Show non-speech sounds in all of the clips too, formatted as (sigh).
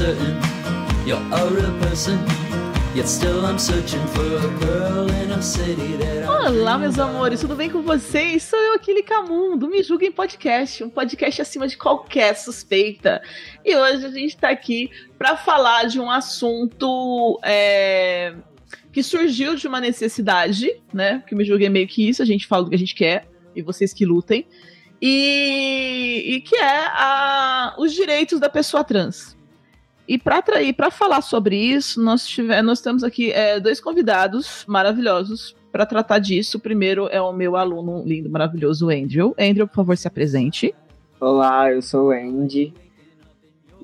Certain. You're a person. Yet still I'm searching for a girl in a city that Olá, meus amores, tudo bem com vocês? Sou eu, aquele Camum, do Me Julguem Podcast, um podcast acima de qualquer suspeita. E hoje a gente tá aqui para falar de um assunto é, que surgiu de uma necessidade, né? Que Me Julguem é meio que isso, a gente fala do que a gente quer e vocês que lutem. E, e que é a- os direitos da pessoa trans. E para falar sobre isso, nós, tive, nós temos aqui é, dois convidados maravilhosos para tratar disso. O primeiro é o meu aluno lindo, maravilhoso, Andrew. Andrew, por favor, se apresente. Olá, eu sou o Andy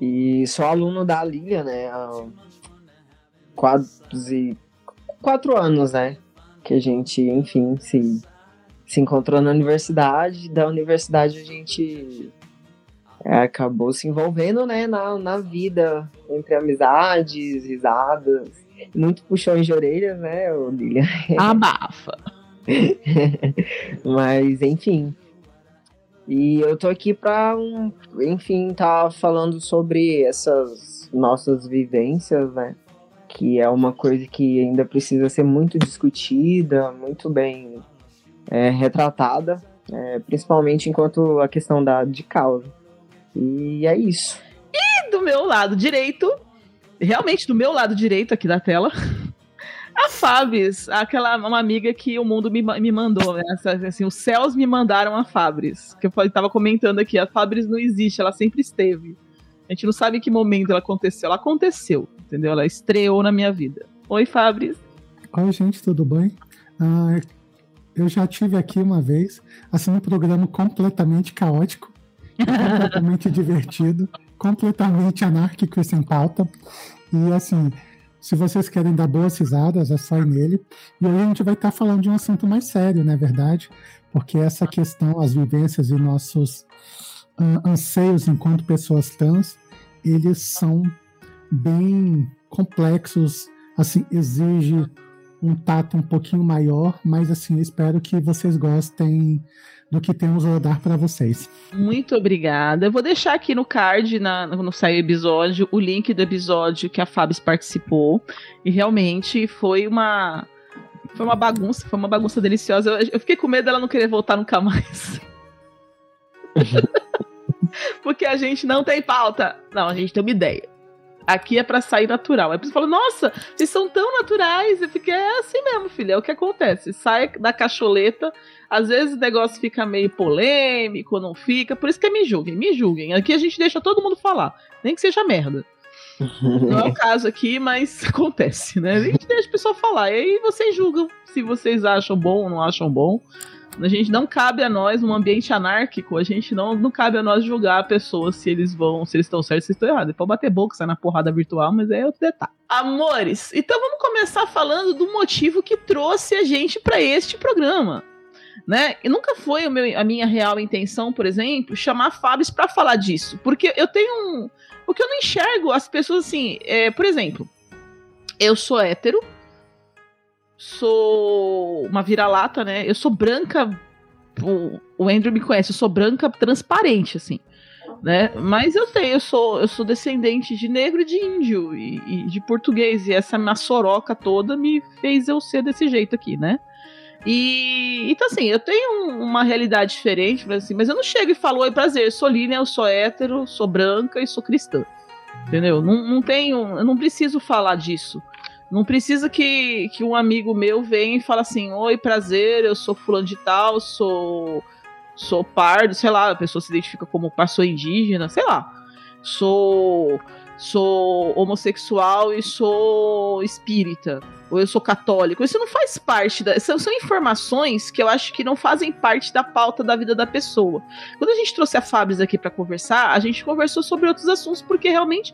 e sou aluno da Lilia, né? Há quase quatro anos, né? Que a gente, enfim, se, se encontrou na universidade. Da universidade a gente acabou se envolvendo, né? Na, na vida, entre amizades, risadas, muito puxões de orelhas, né, ô Lilia? (laughs) Abafa. Mas, enfim. E eu tô aqui pra, um, enfim, tá falando sobre essas nossas vivências, né? Que é uma coisa que ainda precisa ser muito discutida, muito bem é, retratada, é, principalmente enquanto a questão da, de causa. E é isso. E do meu lado direito, realmente do meu lado direito aqui da tela, (laughs) a Fabris, aquela uma amiga que o mundo me, me mandou, né? Assim, os céus me mandaram a Fabris. Que eu falei- tava comentando aqui, a Fabris não existe, ela sempre esteve. A gente não sabe em que momento ela aconteceu. Ela aconteceu, entendeu? Ela estreou na minha vida. Oi, Fabris. Oi, gente, tudo bem? Ah, eu já tive aqui uma vez, assim, um programa completamente caótico, completamente divertido, completamente anárquico e sem pauta. E, assim, se vocês querem dar boas risadas, é só ir nele. E hoje a gente vai estar falando de um assunto mais sério, não é verdade? Porque essa questão, as vivências e nossos ah, anseios enquanto pessoas trans, eles são bem complexos, assim, exige um tato um pouquinho maior, mas assim, espero que vocês gostem do que temos a dar para vocês. Muito obrigada. Eu vou deixar aqui no card, na, sair o episódio, o link do episódio que a Fabs participou. E realmente foi uma. Foi uma bagunça, foi uma bagunça deliciosa. Eu, eu fiquei com medo dela não querer voltar nunca mais. (laughs) Porque a gente não tem pauta. Não, a gente tem uma ideia. Aqui é pra sair natural. Aí você fala, nossa, vocês são tão naturais. Eu fiquei, é assim mesmo, filho, é o que acontece. Sai da cacholeta, às vezes o negócio fica meio polêmico, não fica. Por isso que é me julguem, me julguem. Aqui a gente deixa todo mundo falar, nem que seja merda. (laughs) Não é o caso aqui, mas (laughs) acontece, né? A gente deixa o pessoal falar. E aí vocês julgam se vocês acham bom ou não acham bom. A gente não cabe a nós, num ambiente anárquico, a gente não, não cabe a nós julgar a pessoa se eles vão, se eles estão certos, se estão errados. Pode bater boca, sair na porrada virtual, mas é outro detalhe. Amores, então vamos começar falando do motivo que trouxe a gente para este programa. Né? E nunca foi meu- a minha real intenção, por exemplo, chamar Fábio para falar disso. Porque eu tenho um. Porque eu não enxergo as pessoas assim. é, por exemplo, eu sou hétero, sou uma vira-lata, né? Eu sou branca. O, o Andrew me conhece, eu sou branca transparente, assim. Né? Mas eu tenho, eu sou, eu sou descendente de negro e de índio e, e de português. E essa minha soroca toda me fez eu ser desse jeito aqui, né? E então, assim, eu tenho um- uma realidade diferente, mas, assim, mas eu não chego e falo, oi, prazer, sou Lina, eu sou hétero, sou branca e sou cristã. Entendeu? Não, não tenho, eu não preciso falar disso. Não precisa que, que um amigo meu venha e fale assim: Oi, prazer, eu sou fulano de tal, sou, sou pardo, sei lá, a pessoa se identifica como pastor indígena, sei lá. Sou sou homossexual e sou espírita, ou eu sou católico. Isso não faz parte da. São, são, informações que eu acho que não fazem parte da pauta da vida da pessoa. Quando a gente trouxe a Fabris aqui para conversar, a gente conversou sobre outros assuntos, porque realmente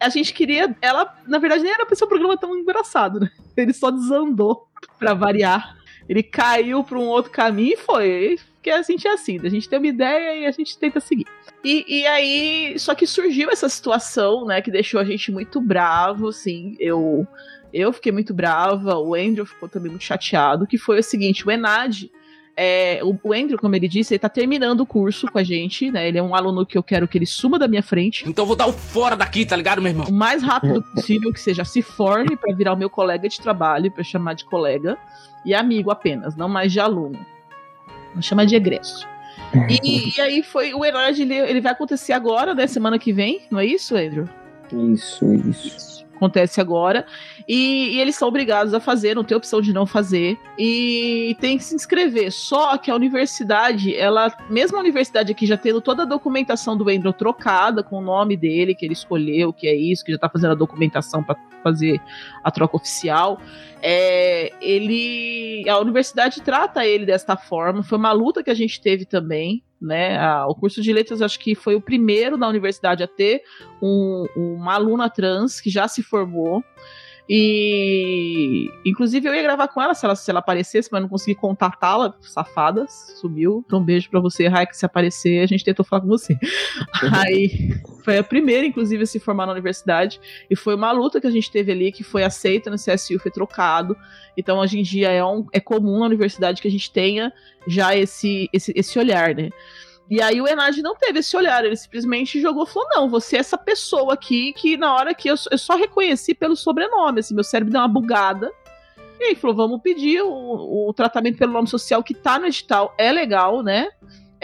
a gente queria. Ela, na verdade, nem era pra ser um programa tão engraçado, né? (laughs) Ele só desandou (laughs) para variar. Ele caiu para um outro caminho e foi. Porque a gente é assim, a gente tem uma ideia e a gente tenta seguir. E, e aí, só que surgiu essa situação, né, que deixou a gente muito bravo, assim, eu eu fiquei muito brava, o Andrew ficou também muito chateado, que foi o seguinte, o Enad, é, o, o, Andrew, como ele disse, ele tá terminando o curso com a gente, né? Ele é um aluno que eu quero que ele suma da minha frente. Então eu vou dar o fora daqui, tá ligado, meu irmão? O mais rápido possível que seja, se forme para virar o meu colega de trabalho, para chamar de colega, e amigo apenas, não mais de aluno. Vamos chamar de egresso. E, e, aí foi o Enad, ele, ele vai acontecer agora, né? Semana que vem, não é isso, Andrew? Isso, isso acontece agora. E, e, eles são obrigados a fazer, não tem opção de não fazer. E tem que se inscrever. Só que a universidade, ela, mesmo a universidade aqui já tendo toda a documentação do Andrew trocada com o nome dele, que ele escolheu, que é isso, que já tá fazendo a documentação para fazer a troca oficial. É, ele. A universidade trata ele desta forma. Foi uma luta que a gente teve também né? O curso de letras acho que foi o primeiro na universidade a ter um, uma aluna trans que já se formou. E inclusive eu ia gravar com ela se ela, se ela aparecesse, mas não consegui contatá-la, safadas, sumiu. Então um beijo para você, Raik, se aparecer, a gente tentou falar com você. (laughs) Aí foi a primeira, inclusive, a se formar na universidade. E foi uma luta que a gente teve ali, que foi aceita no CSU, foi trocado. Então, hoje em dia, é, um, é comum na universidade que a gente tenha já esse, esse, esse olhar, né? E aí o Enad não teve esse olhar, ele simplesmente jogou falou: não, você é essa pessoa aqui que na hora que eu, eu só reconheci pelo sobrenome, assim, meu cérebro deu uma bugada. E aí falou: vamos pedir o, o tratamento pelo nome social que tá no edital, é legal, né?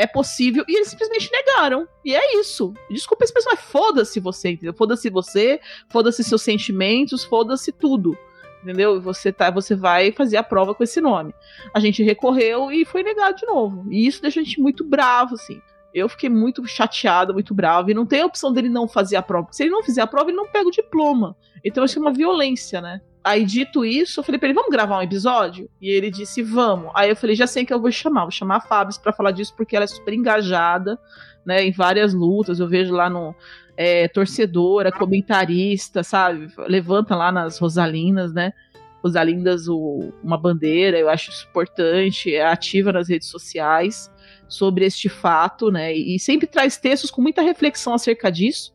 é possível, e eles simplesmente negaram. E é isso. Desculpa esse pessoal, mas foda-se você, entendeu? Foda-se você, foda-se seus sentimentos, foda-se tudo. Entendeu? E você, tá, você vai fazer a prova com esse nome. A gente recorreu e foi negado de novo. E isso deixa a gente muito bravo, assim. Eu fiquei muito chateada, muito bravo. E não tem a opção dele não fazer a prova. Se ele não fizer a prova, ele não pega o diploma. Então isso é uma violência, né? Aí, dito isso, eu falei pra ele, vamos gravar um episódio? E ele disse, vamos. Aí eu falei, já sei que eu vou chamar. Vou chamar a Fábio para falar disso, porque ela é super engajada, né? Em várias lutas. Eu vejo lá no é, torcedora, comentarista, sabe? Levanta lá nas Rosalinas, né? Rosalindas o, uma bandeira, eu acho isso importante, é ativa nas redes sociais sobre este fato, né? E sempre traz textos com muita reflexão acerca disso.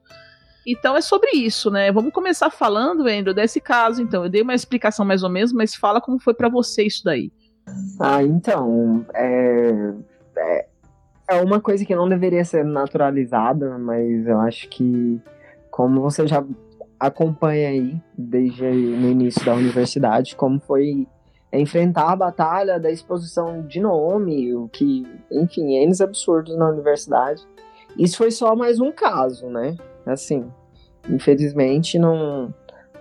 Então é sobre isso, né? Vamos começar falando, Andrew, desse caso. Então, eu dei uma explicação mais ou menos, mas fala como foi para você isso daí. Ah, então, é, é, é uma coisa que não deveria ser naturalizada, mas eu acho que, como você já acompanha aí desde no início da universidade, como foi enfrentar a batalha da exposição de nome, o que, enfim, N absurdos na universidade. Isso foi só mais um caso, né? Assim, infelizmente não,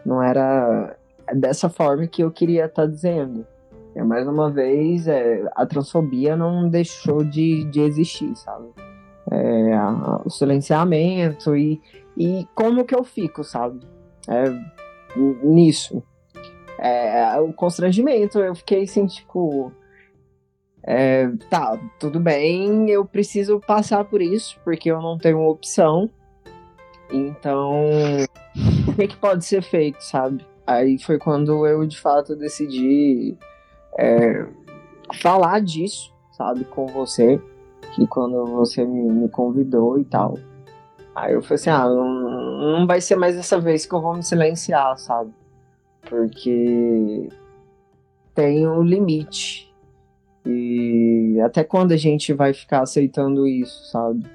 não era dessa forma que eu queria estar tá dizendo. É, mais uma vez, é, a transfobia não deixou de, de existir, sabe? É, a, o silenciamento e, e como que eu fico, sabe? É, nisso. É, o constrangimento, eu fiquei assim, tipo. É, tá, tudo bem, eu preciso passar por isso, porque eu não tenho opção. Então, o que, que pode ser feito, sabe? Aí foi quando eu de fato decidi é, falar disso, sabe, com você, que quando você me, me, convidou e tal. Aí eu falei assim, ah, não, não vai ser mais dessa vez que eu vou me silenciar, sabe? Porque tem um limite. E até quando a gente vai ficar aceitando isso, sabe?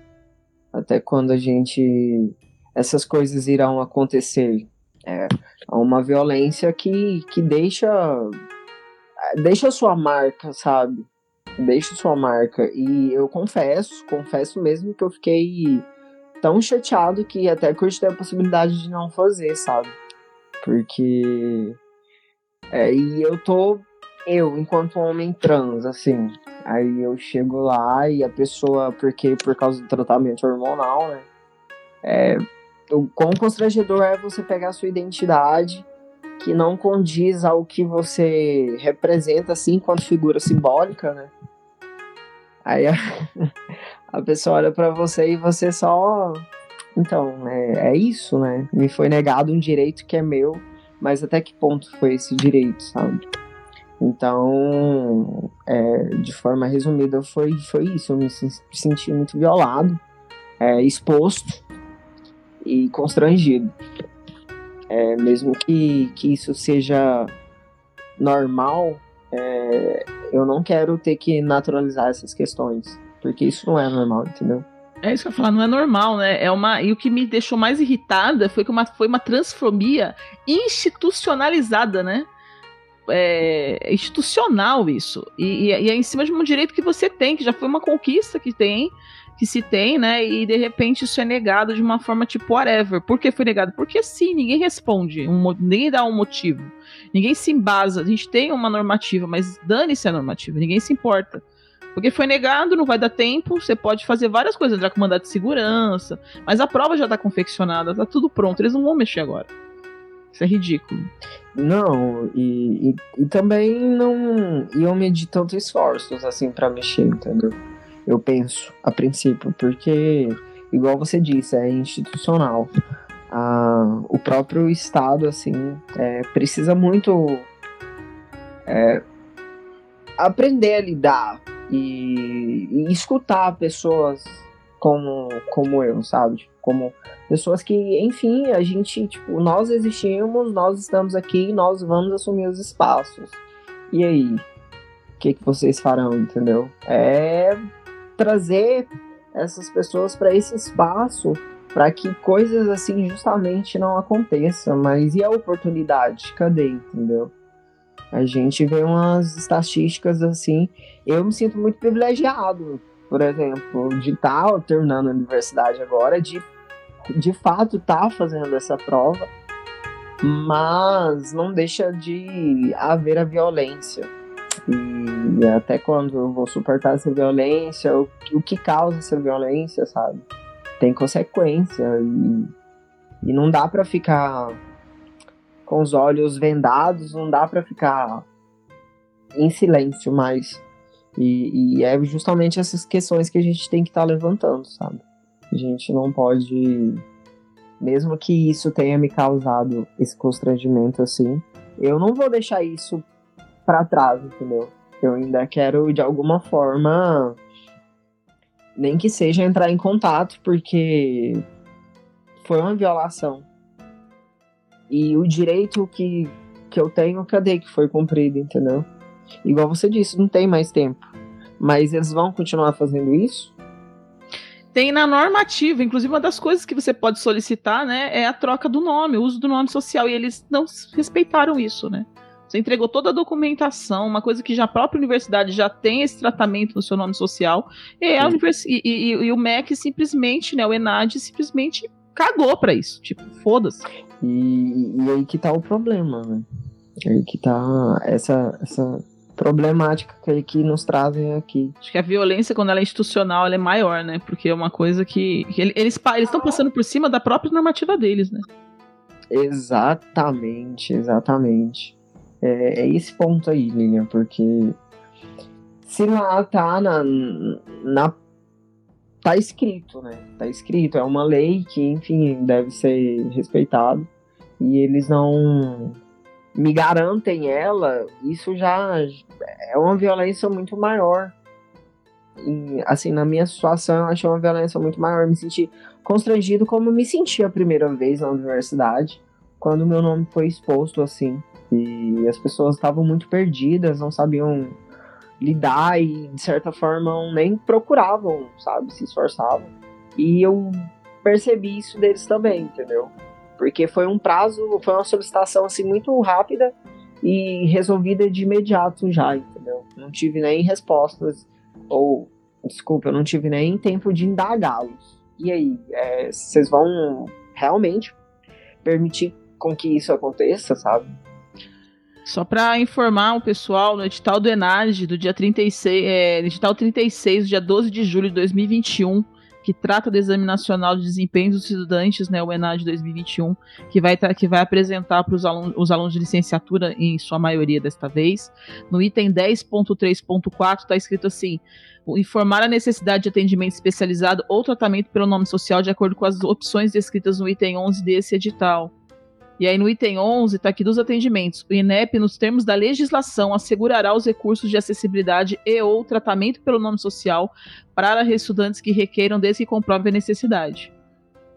Até quando a gente essas coisas irão acontecer. É uma violência que, que deixa deixa sua marca, sabe? Deixa sua marca. E eu confesso, confesso mesmo que eu fiquei tão chateado que até cogitei a possibilidade de não fazer, sabe? Porque É, e eu tô, eu, enquanto homem trans, assim, aí eu chego lá e a pessoa, porque por causa do tratamento hormonal, né? É, o quão constrangedor é você pegar a sua identidade que não condiz ao que você representa, assim, enquanto figura simbólica, né? Aí a, (laughs) a pessoa olha para você e você só. Então, é, é isso, né? Me foi negado um direito que é meu, mas até que ponto foi esse direito, sabe? Então, é, de forma resumida, foi, foi isso. Eu me senti muito violado, é, exposto e constrangido. É, mesmo que, que isso seja normal, é, eu não quero ter que naturalizar essas questões, porque isso não é normal, entendeu? É isso que eu ia falar, não é normal, né? É uma, e o que me deixou mais irritada foi que uma, foi uma transfobia institucionalizada, né? É, institucional isso. E, e, e, é em cima de um direito que você tem, que já foi uma conquista que tem, que se tem, né? E de repente isso é negado de uma forma tipo whatever. Por que foi negado? Porque sim, ninguém responde, um, ninguém dá um motivo. Ninguém se embasa. A gente tem uma normativa, mas dane-se a normativa, ninguém se importa. Porque foi negado, não vai dar tempo, você pode fazer várias coisas, entrar com mandado de segurança, mas a prova já tá confeccionada, tá tudo pronto, eles não vão mexer agora. Isso é ridículo. Não, e, e, e também não iam medir tantos esforços assim para mexer, entendeu? Eu penso, a princípio, porque, igual você disse, é institucional. Ah, o próprio Estado, assim, é, precisa muito é, aprender a lidar e, e, escutar pessoas como, como eu, sabe? Como pessoas que, enfim, a gente, tipo, nós existimos, nós estamos aqui, nós vamos assumir os espaços. E aí? O que, que vocês farão, entendeu? É trazer essas pessoas para esse espaço para que coisas assim justamente não aconteçam. Mas e a oportunidade? Cadê, entendeu? A gente vê umas estatísticas assim. Eu me sinto muito privilegiado, por exemplo, de estar tá terminando a universidade agora, de de fato estar tá fazendo essa prova, mas não deixa de haver a violência e até quando eu vou suportar essa violência, o, o que causa essa violência, sabe? Tem consequência e, e não dá para ficar com os olhos vendados, não dá para ficar em silêncio mais. E, e, é justamente essas questões que a gente tem que estar tá levantando, sabe? A gente não pode, mesmo que isso tenha me causado esse constrangimento assim, eu não vou deixar isso para trás, entendeu? Eu ainda quero de alguma forma nem que seja entrar em contato, porque foi uma violação. E o direito que, que eu tenho, cadê que foi cumprido, entendeu? Igual você disse, não tem mais tempo. Mas eles vão continuar fazendo isso? Tem na normativa, inclusive uma das coisas que você pode solicitar, né, é a troca do nome, o uso do nome social, e eles não respeitaram isso, né? Você entregou toda a documentação, uma coisa que já a própria universidade já tem esse tratamento no seu nome social, e, a univers... e, e, e o MEC simplesmente, né, o ENAD simplesmente cagou para isso. Tipo, foda-se. E, e, aí que tá o problema, né? Aí que tá essa, essa problemática que, que nos trazem aqui. Acho que a violência, quando ela é institucional, ela é maior, né? Porque é uma coisa que. que eles estão passando por cima da própria normativa deles, né? Exatamente, exatamente. É, é esse ponto aí, Lilian, porque se lá tá na, na tá escrito, né? Tá escrito, é uma lei que, enfim, deve ser respeitado e eles não me garantem ela, isso já é uma violência muito maior. E, assim, na minha situação, eu achei uma violência muito maior. me senti constrangido como me senti a primeira vez na universidade, quando meu nome foi exposto assim. E as pessoas estavam muito perdidas, não sabiam lidar e, de certa forma, nem procuravam, sabe? Se esforçavam. E eu percebi isso deles também, entendeu? Porque foi um prazo, foi uma solicitação assim muito rápida e resolvida de imediato já, entendeu? Não tive nem respostas, ou, desculpa, eu não tive nem tempo de indagá-los. E aí, é, vocês vão realmente permitir com que isso aconteça, sabe? Só para informar o pessoal, no edital do Enad do dia 36, é, edital 36, dia 12 de julho de 2021, que trata do Exame Nacional de Desempenho dos Estudantes, né, o ENAD 2021, que vai, que vai apresentar para os alunos, os alunos de licenciatura, em sua maioria desta vez. No item 10.3.4 está escrito assim: informar a necessidade de atendimento especializado ou tratamento pelo nome social de acordo com as opções descritas no item 11 desse edital. E aí no item 11 está aqui dos atendimentos. O INEP, nos termos da legislação, assegurará os recursos de acessibilidade e ou tratamento pelo nome social para estudantes que requeiram desde que comprovem a necessidade.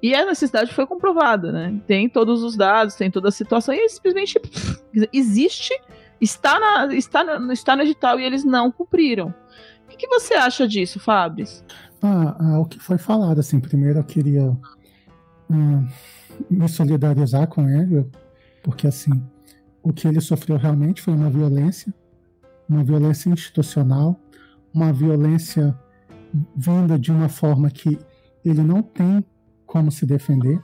E a necessidade foi comprovada, né? Tem todos os dados, tem toda a situação, e simplesmente existe, está, na, está, no, está no edital e eles não cumpriram. O que, que você acha disso, Fabris? Ah, ah, o que foi falado, assim, primeiro eu queria hum, me solidarizar com ele, porque assim, o que ele sofreu realmente foi uma violência, uma violência institucional, uma violência vinda de uma forma que ele não tem como se defender,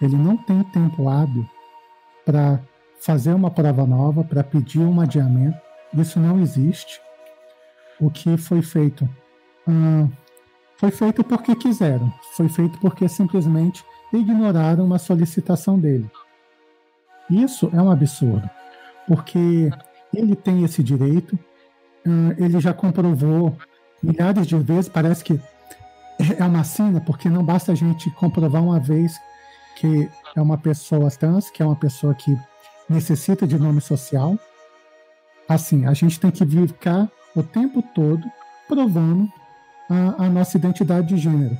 ele não tem tempo hábil para fazer uma prova nova, para pedir um adiamento. Isso não existe. O que foi feito hum, foi feito porque quiseram, foi feito porque simplesmente ignoraram uma solicitação dele. Isso é um absurdo, porque ele tem esse direito, ele já comprovou milhares de vezes, parece que é uma sina, porque não basta a gente comprovar uma vez que é uma pessoa trans, que é uma pessoa que necessita de nome social. Assim, a gente tem que ficar o tempo todo provando a, a nossa identidade de gênero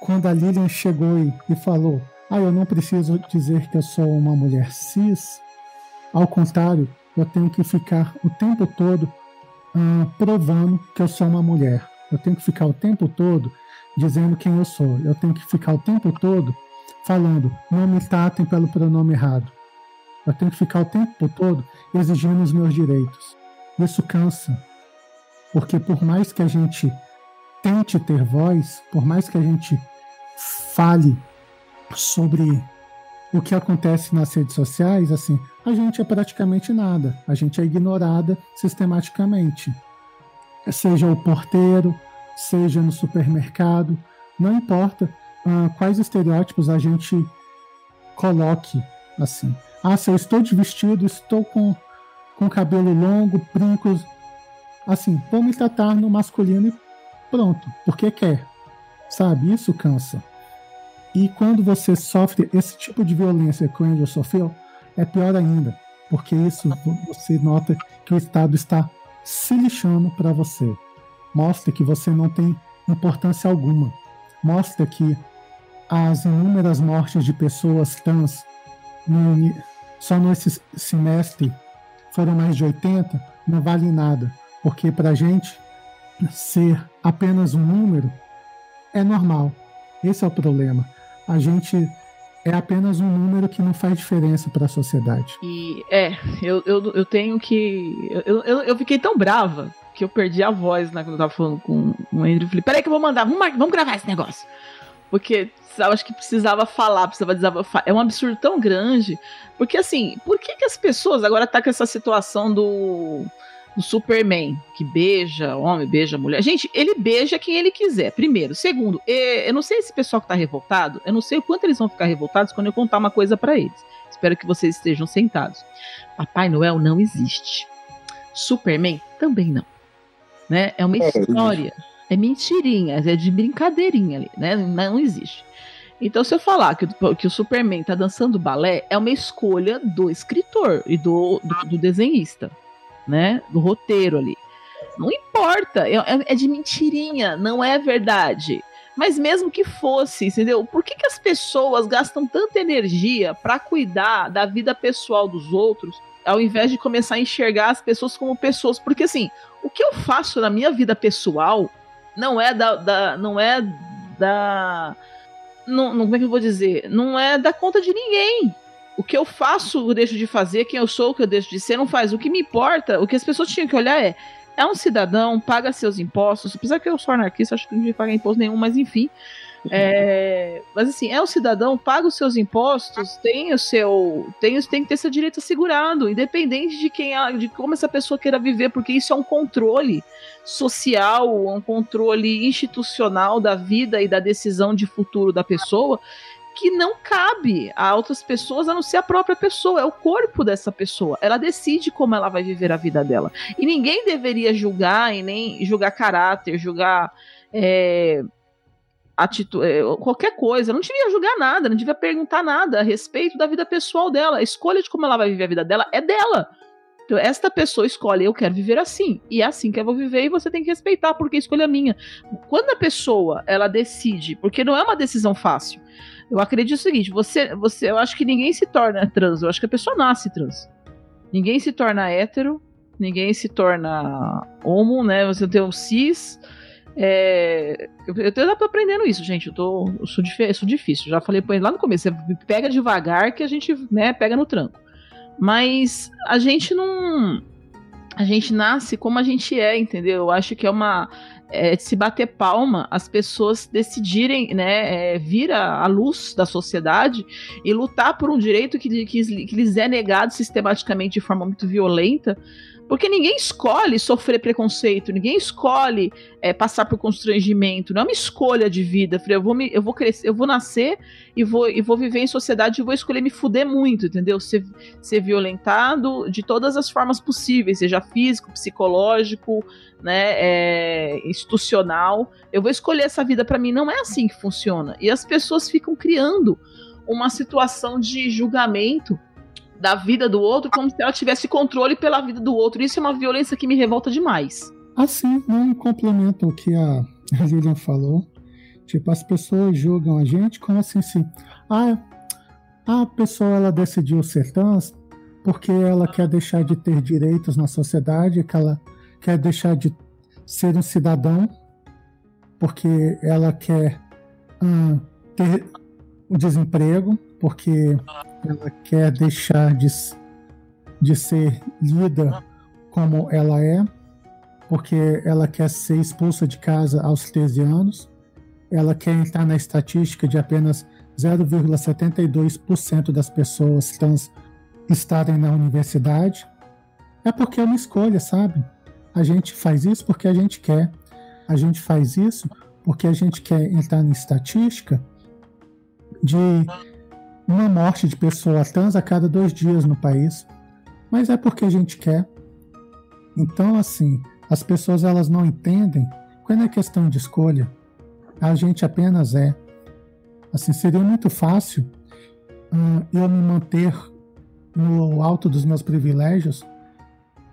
quando a Lilian chegou e, falou: Ah, eu não preciso dizer que eu sou uma mulher cis. Ao contrário, eu tenho que ficar o tempo todo uh, provando que eu sou uma mulher. Eu tenho que ficar o tempo todo dizendo quem eu sou. Eu tenho que ficar o tempo todo falando: não me tratem pelo pronome errado. Eu tenho que ficar o tempo todo exigindo os meus direitos. Isso cansa. Porque por mais que a gente tente ter voz, por mais que a gente fale sobre o que acontece nas redes sociais, assim, a gente é praticamente nada, a gente é ignorada sistematicamente. Seja o porteiro, seja no supermercado, não importa uh, quais estereótipos a gente coloque, assim. Ah, se eu estou de vestido, estou com, com cabelo longo, brincos, assim, vou tratar no masculino e pronto, porque quer. Sabe? Isso cansa. E quando você sofre esse tipo de violência que o Angel sofreu, é pior ainda, porque isso você nota que o Estado está se lixando para você. Mostra que você não tem importância alguma. Mostra que as inúmeras mortes de pessoas trans no, só nesse semestre foram mais de 80, não vale nada, porque para gente ser apenas um número é normal. Esse é o problema. A gente é apenas um número que não faz diferença para a sociedade. E é, eu, eu, eu tenho que. Eu, eu, eu fiquei tão brava que eu perdi a voz né, quando eu tava falando com o Andrew. Eu falei: peraí, que eu vou mandar, vamos, vamos gravar esse negócio. Porque eu acho que precisava falar, precisava desabafar. É um absurdo tão grande. Porque assim, por que, que as pessoas agora tá com essa situação do do Superman, que beija homem, beija mulher. Gente, ele beija quem ele quiser, primeiro. Segundo, eu não sei esse pessoal que tá revoltado, eu não sei o quanto eles vão ficar revoltados quando eu contar uma coisa para eles. Espero que vocês estejam sentados. Papai Noel não existe. Superman também não. Né? É uma é, história. É mentirinha, é de brincadeirinha ali, né? Não existe. Então, se eu falar que, que o Superman tá dançando balé, é uma escolha do escritor e do, do, do desenhista né? Do roteiro ali. Não importa, é, é, é de mentirinha, não é verdade. Mas mesmo que fosse, entendeu? Por que, que as pessoas gastam tanta energia para cuidar da vida pessoal dos outros, ao invés de começar a enxergar as pessoas como pessoas? Porque assim, o que eu faço na minha vida pessoal não é da, da não é da não, não, como é que eu vou dizer? Não é da conta de ninguém o que eu faço, eu deixo de fazer, quem eu sou, o que eu deixo de ser, não faz. O que me importa, o que as pessoas tinham que olhar é: é um cidadão, paga seus impostos, apesar que eu sou anarquista, acho que não devia pagar imposto nenhum, mas enfim. É, (laughs) mas assim, é um cidadão, paga os seus impostos, tem o seu. Tem, tem que ter seu direito assegurado, independente de quem de como essa pessoa queira viver, porque isso é um controle social, um controle institucional da vida e da decisão de futuro da pessoa que não cabe a outras pessoas a não ser a própria pessoa, é o corpo dessa pessoa. Ela decide como ela vai viver a vida dela. E ninguém deveria julgar e nem julgar caráter, julgar é, atitude, é, qualquer coisa. Não devia julgar nada, não devia perguntar nada a respeito da vida pessoal dela. A escolha de como ela vai viver a vida dela é dela. Então, esta pessoa escolhe, eu quero viver assim, e é assim que eu vou viver, e você tem que respeitar, porque a escolha é minha. Quando a pessoa, ela decide, porque não é uma decisão fácil, eu acredito o seguinte: você, você, eu acho que ninguém se torna trans, eu acho que a pessoa nasce trans. Ninguém se torna hétero, ninguém se torna homo, né? Você tem o cis. É, eu, eu, eu tô aprendendo isso, gente. Eu, tô, eu sou, eu sou difícil. Já falei lá no começo. Você pega devagar que a gente né, pega no tranco. Mas a gente não. A gente nasce como a gente é, entendeu? Eu acho que é uma é, de se bater palma as pessoas decidirem né, é, vir à, luz da sociedade e lutar por um direito que, que, que lhes é negado sistematicamente de forma muito violenta porque ninguém escolhe sofrer preconceito, ninguém escolhe é, passar por constrangimento, não é uma escolha de vida. Eu vou, me, eu vou crescer, eu vou nascer e vou, e vou viver em sociedade e vou escolher me fuder muito, entendeu? Ser, ser violentado de todas as formas possíveis, seja físico, psicológico, né, é, institucional. Eu vou escolher essa vida para mim. Não é assim que funciona. E as pessoas ficam criando uma situação de julgamento da vida do outro como se ela tivesse controle pela vida do outro. Isso é uma violência que me revolta demais. Assim, um complemento ao que a (laughs) Lilian falou. Tipo, as pessoas julgam a gente como assim, assim ah, a pessoa ela decidiu ser trans porque ela quer deixar de ter direitos na sociedade, que ela quer deixar de ser um cidadão, porque ela quer hum, ter o desemprego, porque ela quer deixar de, de ser lida como ela é, porque ela quer ser expulsa de casa aos 13 anos, ela quer entrar na estatística de apenas 0,72% das pessoas trans estarem na universidade. É porque é uma escolha, sabe? A gente faz isso porque a gente quer. A gente faz isso porque a gente quer entrar na estatística de uma morte de pessoa trans a cada dois dias no país, mas é porque a gente quer. Então, assim, as pessoas elas não entendem quando é questão de escolha. A gente apenas é. Assim, seria muito fácil hum, eu me manter no alto dos meus privilégios,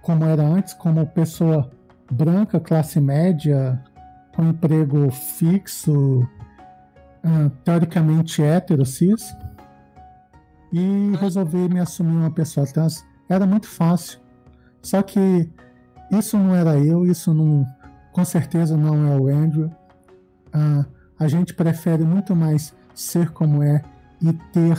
como era antes, como pessoa branca, classe média, com emprego fixo, hum, teoricamente hétero, cis, e resolvi me assumir uma pessoa trans. Era muito fácil. Só que isso não era eu, isso não, com certeza não é o Andrew. Ah, a gente prefere muito mais ser como é e ter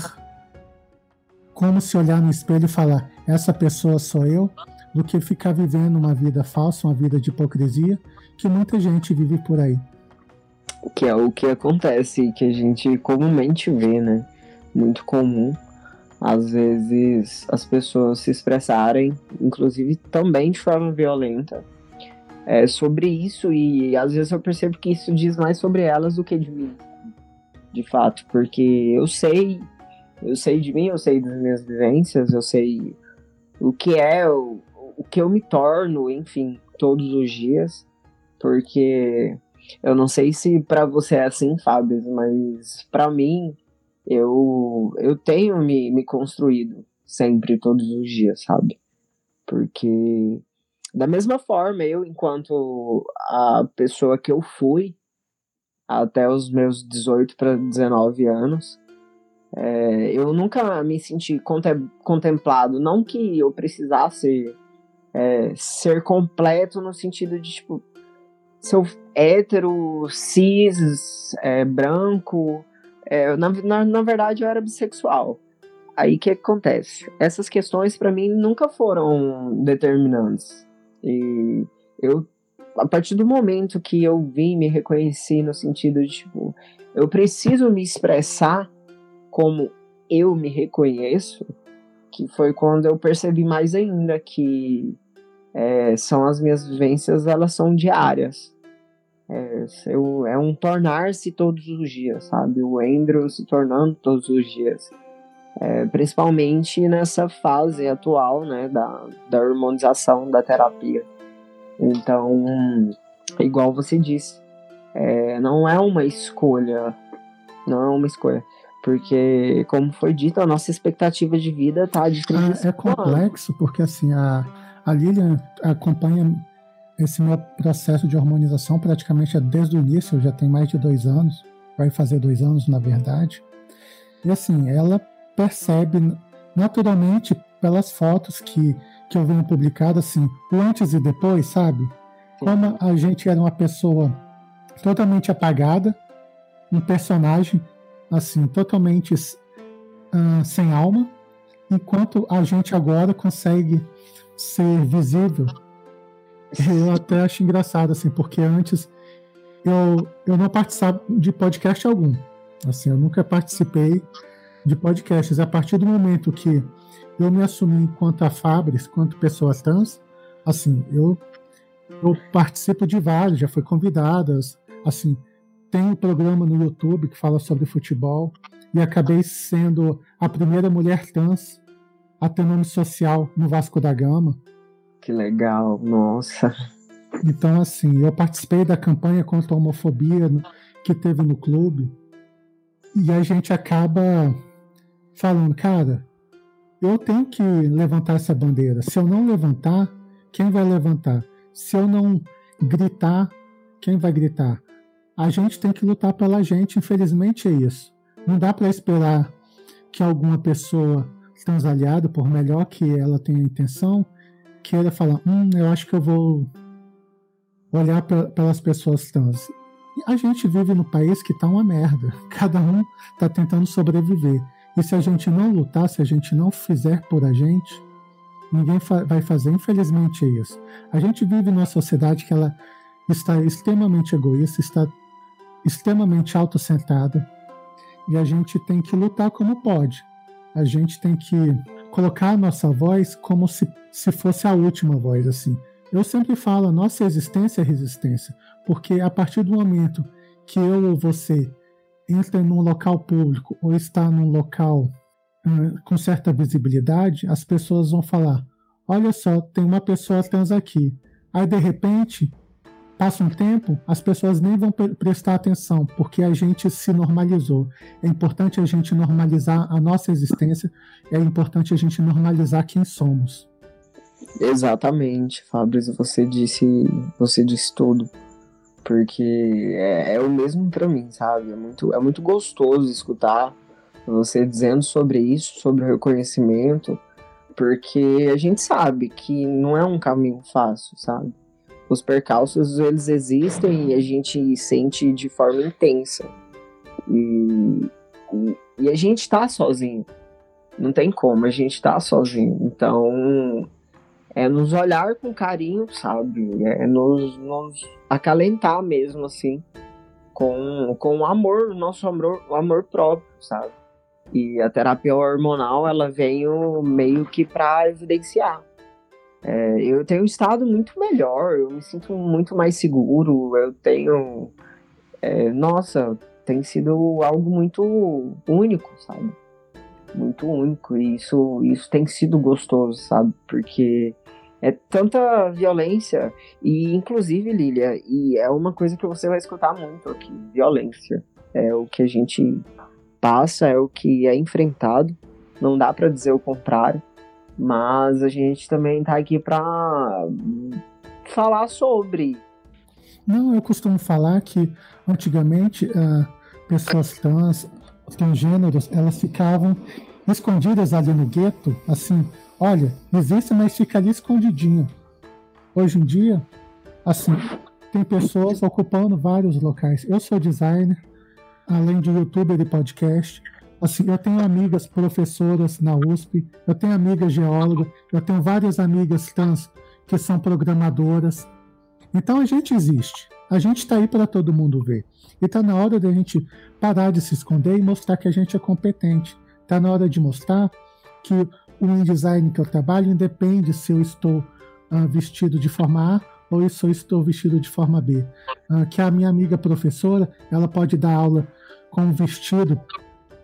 como se olhar no espelho e falar: essa pessoa sou eu, do que ficar vivendo uma vida falsa, uma vida de hipocrisia, que muita gente vive por aí. Que é o que acontece, que a gente comumente vê, né? Muito comum às vezes as pessoas se expressarem, inclusive também de forma violenta, é, sobre isso e às vezes eu percebo que isso diz mais sobre elas do que de mim, de fato, porque eu sei, eu sei de mim, eu sei das minhas vivências, eu sei o que é, o, o que eu me torno, enfim, todos os dias, porque eu não sei se para você é assim, Fábio, mas para mim eu, eu tenho me, me construído sempre, todos os dias, sabe? Porque, da mesma forma, eu, enquanto a pessoa que eu fui até os meus 18 para 19 anos, é, eu nunca me senti contemplado. Não que eu precisasse é, ser completo no sentido de, tipo, ser hétero, cis, é, branco, é, na, na, na, verdade, eu era bissexual. Aí o que acontece? Essas questões para mim nunca foram determinantes. E eu a partir do momento que eu vim me reconheci no sentido de, tipo, eu preciso me expressar como eu me reconheço, que foi quando eu percebi mais ainda que é, são as minhas vivências, elas são diárias. É, eu, é um tornar-se todos os dias, sabe? O Andrew se tornando todos os dias. É, principalmente nessa fase atual, né, da, da hormonização da terapia. Então, igual você disse, é, não é uma escolha, não é uma escolha, porque, como foi dito, a nossa expectativa de vida tá de 30 É, é complexo, porque assim, a, a Lilian acompanha esse meu processo de hormonização praticamente desde o início, já tem mais de dois anos, vai fazer dois anos, na verdade. E assim, ela percebe naturalmente pelas fotos que, que eu venho publicado, assim, o antes e depois, sabe? Como a gente era uma pessoa totalmente apagada, um personagem, assim, totalmente uh, sem alma, enquanto a gente agora consegue ser visível. Eu até acho engraçado, assim, porque antes eu, eu não participava de podcast algum. Assim, eu nunca participei de podcasts. A partir do momento que eu me assumi enquanto a Fabris, quanto pessoa trans, assim, eu, eu participo de vários, já fui convidadas, assim, tem um programa no YouTube que fala sobre futebol e acabei sendo a primeira mulher trans a ter nome social no Vasco da Gama. Que legal, nossa. Então, assim, eu participei da campanha contra a homofobia que teve no clube e a gente acaba falando, cara, eu tenho que levantar essa bandeira. Se eu não levantar, quem vai levantar? Se eu não gritar, quem vai gritar? A gente tem que lutar pela gente, infelizmente é isso. Não dá para esperar que alguma pessoa transaliada, por melhor que ela tenha intenção, queira falar: hum, eu acho que eu vou olhar pra, pelas pessoas trans. A gente vive no país que tá uma merda. (laughs) Cada um tá tentando sobreviver. E se a gente não lutar, se a gente não fizer por a gente, ninguém fa vai fazer. Infelizmente isso. A gente vive numa sociedade que ela está extremamente egoísta, está extremamente autocentrada. E a gente tem que lutar como pode. A gente tem que colocar a nossa voz como se, se fosse a última voz, assim. Eu sempre falo, a nossa existência é resistência, porque a partir do momento que eu ou você entra num local público ou está num local com certa visibilidade, as pessoas vão falar: olha só, tem uma pessoa trans aqui. Aí de repente passa um tempo, as pessoas nem vão prestar atenção, porque a gente se normalizou. É importante a gente normalizar a nossa existência, é importante a gente normalizar quem somos. Exatamente, Fabrício, você disse, você disse tudo porque é, é o mesmo para mim, sabe? É muito, é muito gostoso escutar você dizendo sobre isso, sobre o reconhecimento, porque a gente sabe que não é um caminho fácil, sabe? Os percalços, eles existem e a gente sente de forma intensa. E, e, e a gente tá sozinho. Não tem como, a gente tá sozinho. Então, é nos olhar com carinho, sabe? É nos, nos acalentar mesmo, assim, com, com amor, o nosso amor, o amor próprio, sabe? E a terapia hormonal, ela veio meio que para evidenciar. É, eu tenho estado muito melhor, eu me sinto muito mais seguro, eu tenho. É, nossa, tem sido algo muito único, sabe? Muito único, e isso, isso tem sido gostoso, sabe? Porque é tanta violência e inclusive Lilia e é uma coisa que você vai escutar muito aqui violência é o que a gente passa é o que é enfrentado não dá para dizer o contrário mas a gente também tá aqui para falar sobre não eu costumo falar que antigamente uh, pessoas trans transgêneros elas ficavam escondidas ali no gueto assim Olha, existe, mas fica ali escondidinho. Hoje em dia, assim, tem pessoas ocupando vários locais. Eu sou designer, além de youtuber e podcast. Assim, eu tenho amigas professoras na USP, eu tenho amigas geólogas, eu tenho várias amigas trans que são programadoras. Então a gente existe. A gente está aí para todo mundo ver. E está na hora da gente parar de se esconder e mostrar que a gente é competente. Está na hora de mostrar que o InDesign que eu trabalho independe se eu estou uh, vestido de forma A ou se eu estou vestido de forma B. Uh, que a minha amiga professora ela pode dar aula com vestido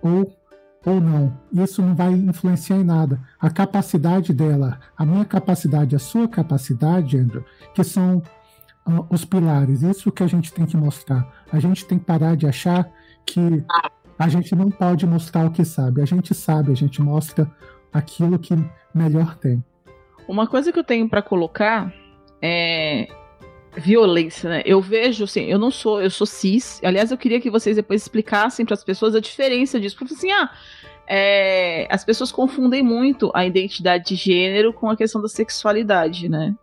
ou ou não. Isso não vai influenciar em nada. A capacidade dela, a minha capacidade, a sua capacidade, Andrew, que são uh, os pilares. Isso que a gente tem que mostrar. A gente tem que parar de achar que a gente não pode mostrar o que sabe. A gente sabe, a gente mostra aquilo que melhor tem. Uma coisa que eu tenho para colocar é violência, né? Eu vejo, assim, eu não sou, eu sou cis. Aliás, eu queria que vocês depois explicassem para as pessoas a diferença disso. Porque assim, ah, é, as pessoas confundem muito a identidade de gênero com a questão da sexualidade, né?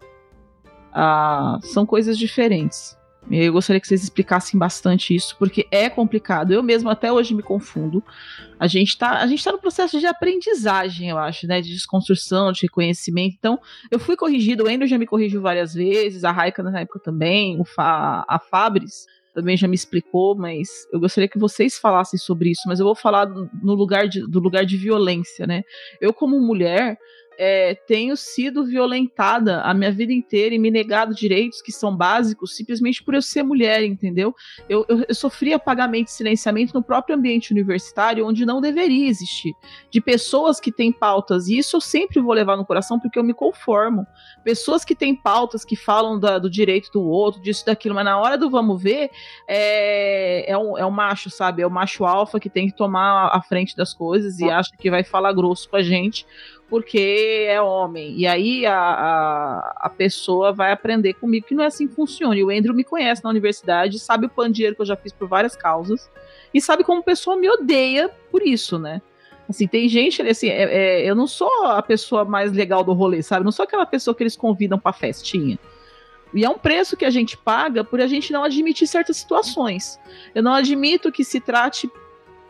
Ah, são coisas diferentes. Eu gostaria que vocês explicassem bastante isso, porque é complicado. Eu mesmo até hoje me confundo. A gente está a gente tá no processo de aprendizagem, eu acho, né? De desconstrução, de reconhecimento. Então, eu fui corrigido, o Andrew já me corrigiu várias vezes, a Raika na época também, Fa, a Fabris também já me explicou, mas eu gostaria que vocês falassem sobre isso, mas eu vou falar no lugar de, do lugar de violência, né? Eu, como mulher, é, tenho sido violentada a minha vida inteira e me negado direitos que são básicos simplesmente por eu ser mulher, entendeu? Eu, eu, eu sofri apagamento e silenciamento no próprio ambiente universitário, onde não deveria existir. De pessoas que têm pautas, e isso eu sempre vou levar no coração porque eu me conformo. Pessoas que têm pautas, que falam da, do direito do outro, disso, daquilo, mas na hora do vamos ver, é, é, um, é um macho, sabe? É o macho alfa que tem que tomar a frente das coisas e acha que vai falar grosso com a gente porque é homem. E aí a, a, a, pessoa vai aprender comigo que não é assim que funciona. E o Andrew me conhece na universidade, sabe o pandieiro que eu já fiz por várias causas, e sabe como pessoa me odeia por isso, né? Assim, tem gente, assim, é, é, eu não sou a pessoa mais legal do rolê, sabe? Não sou aquela pessoa que eles convidam pra festinha. E é um preço que a gente paga por a gente não admitir certas situações. Eu não admito que se trate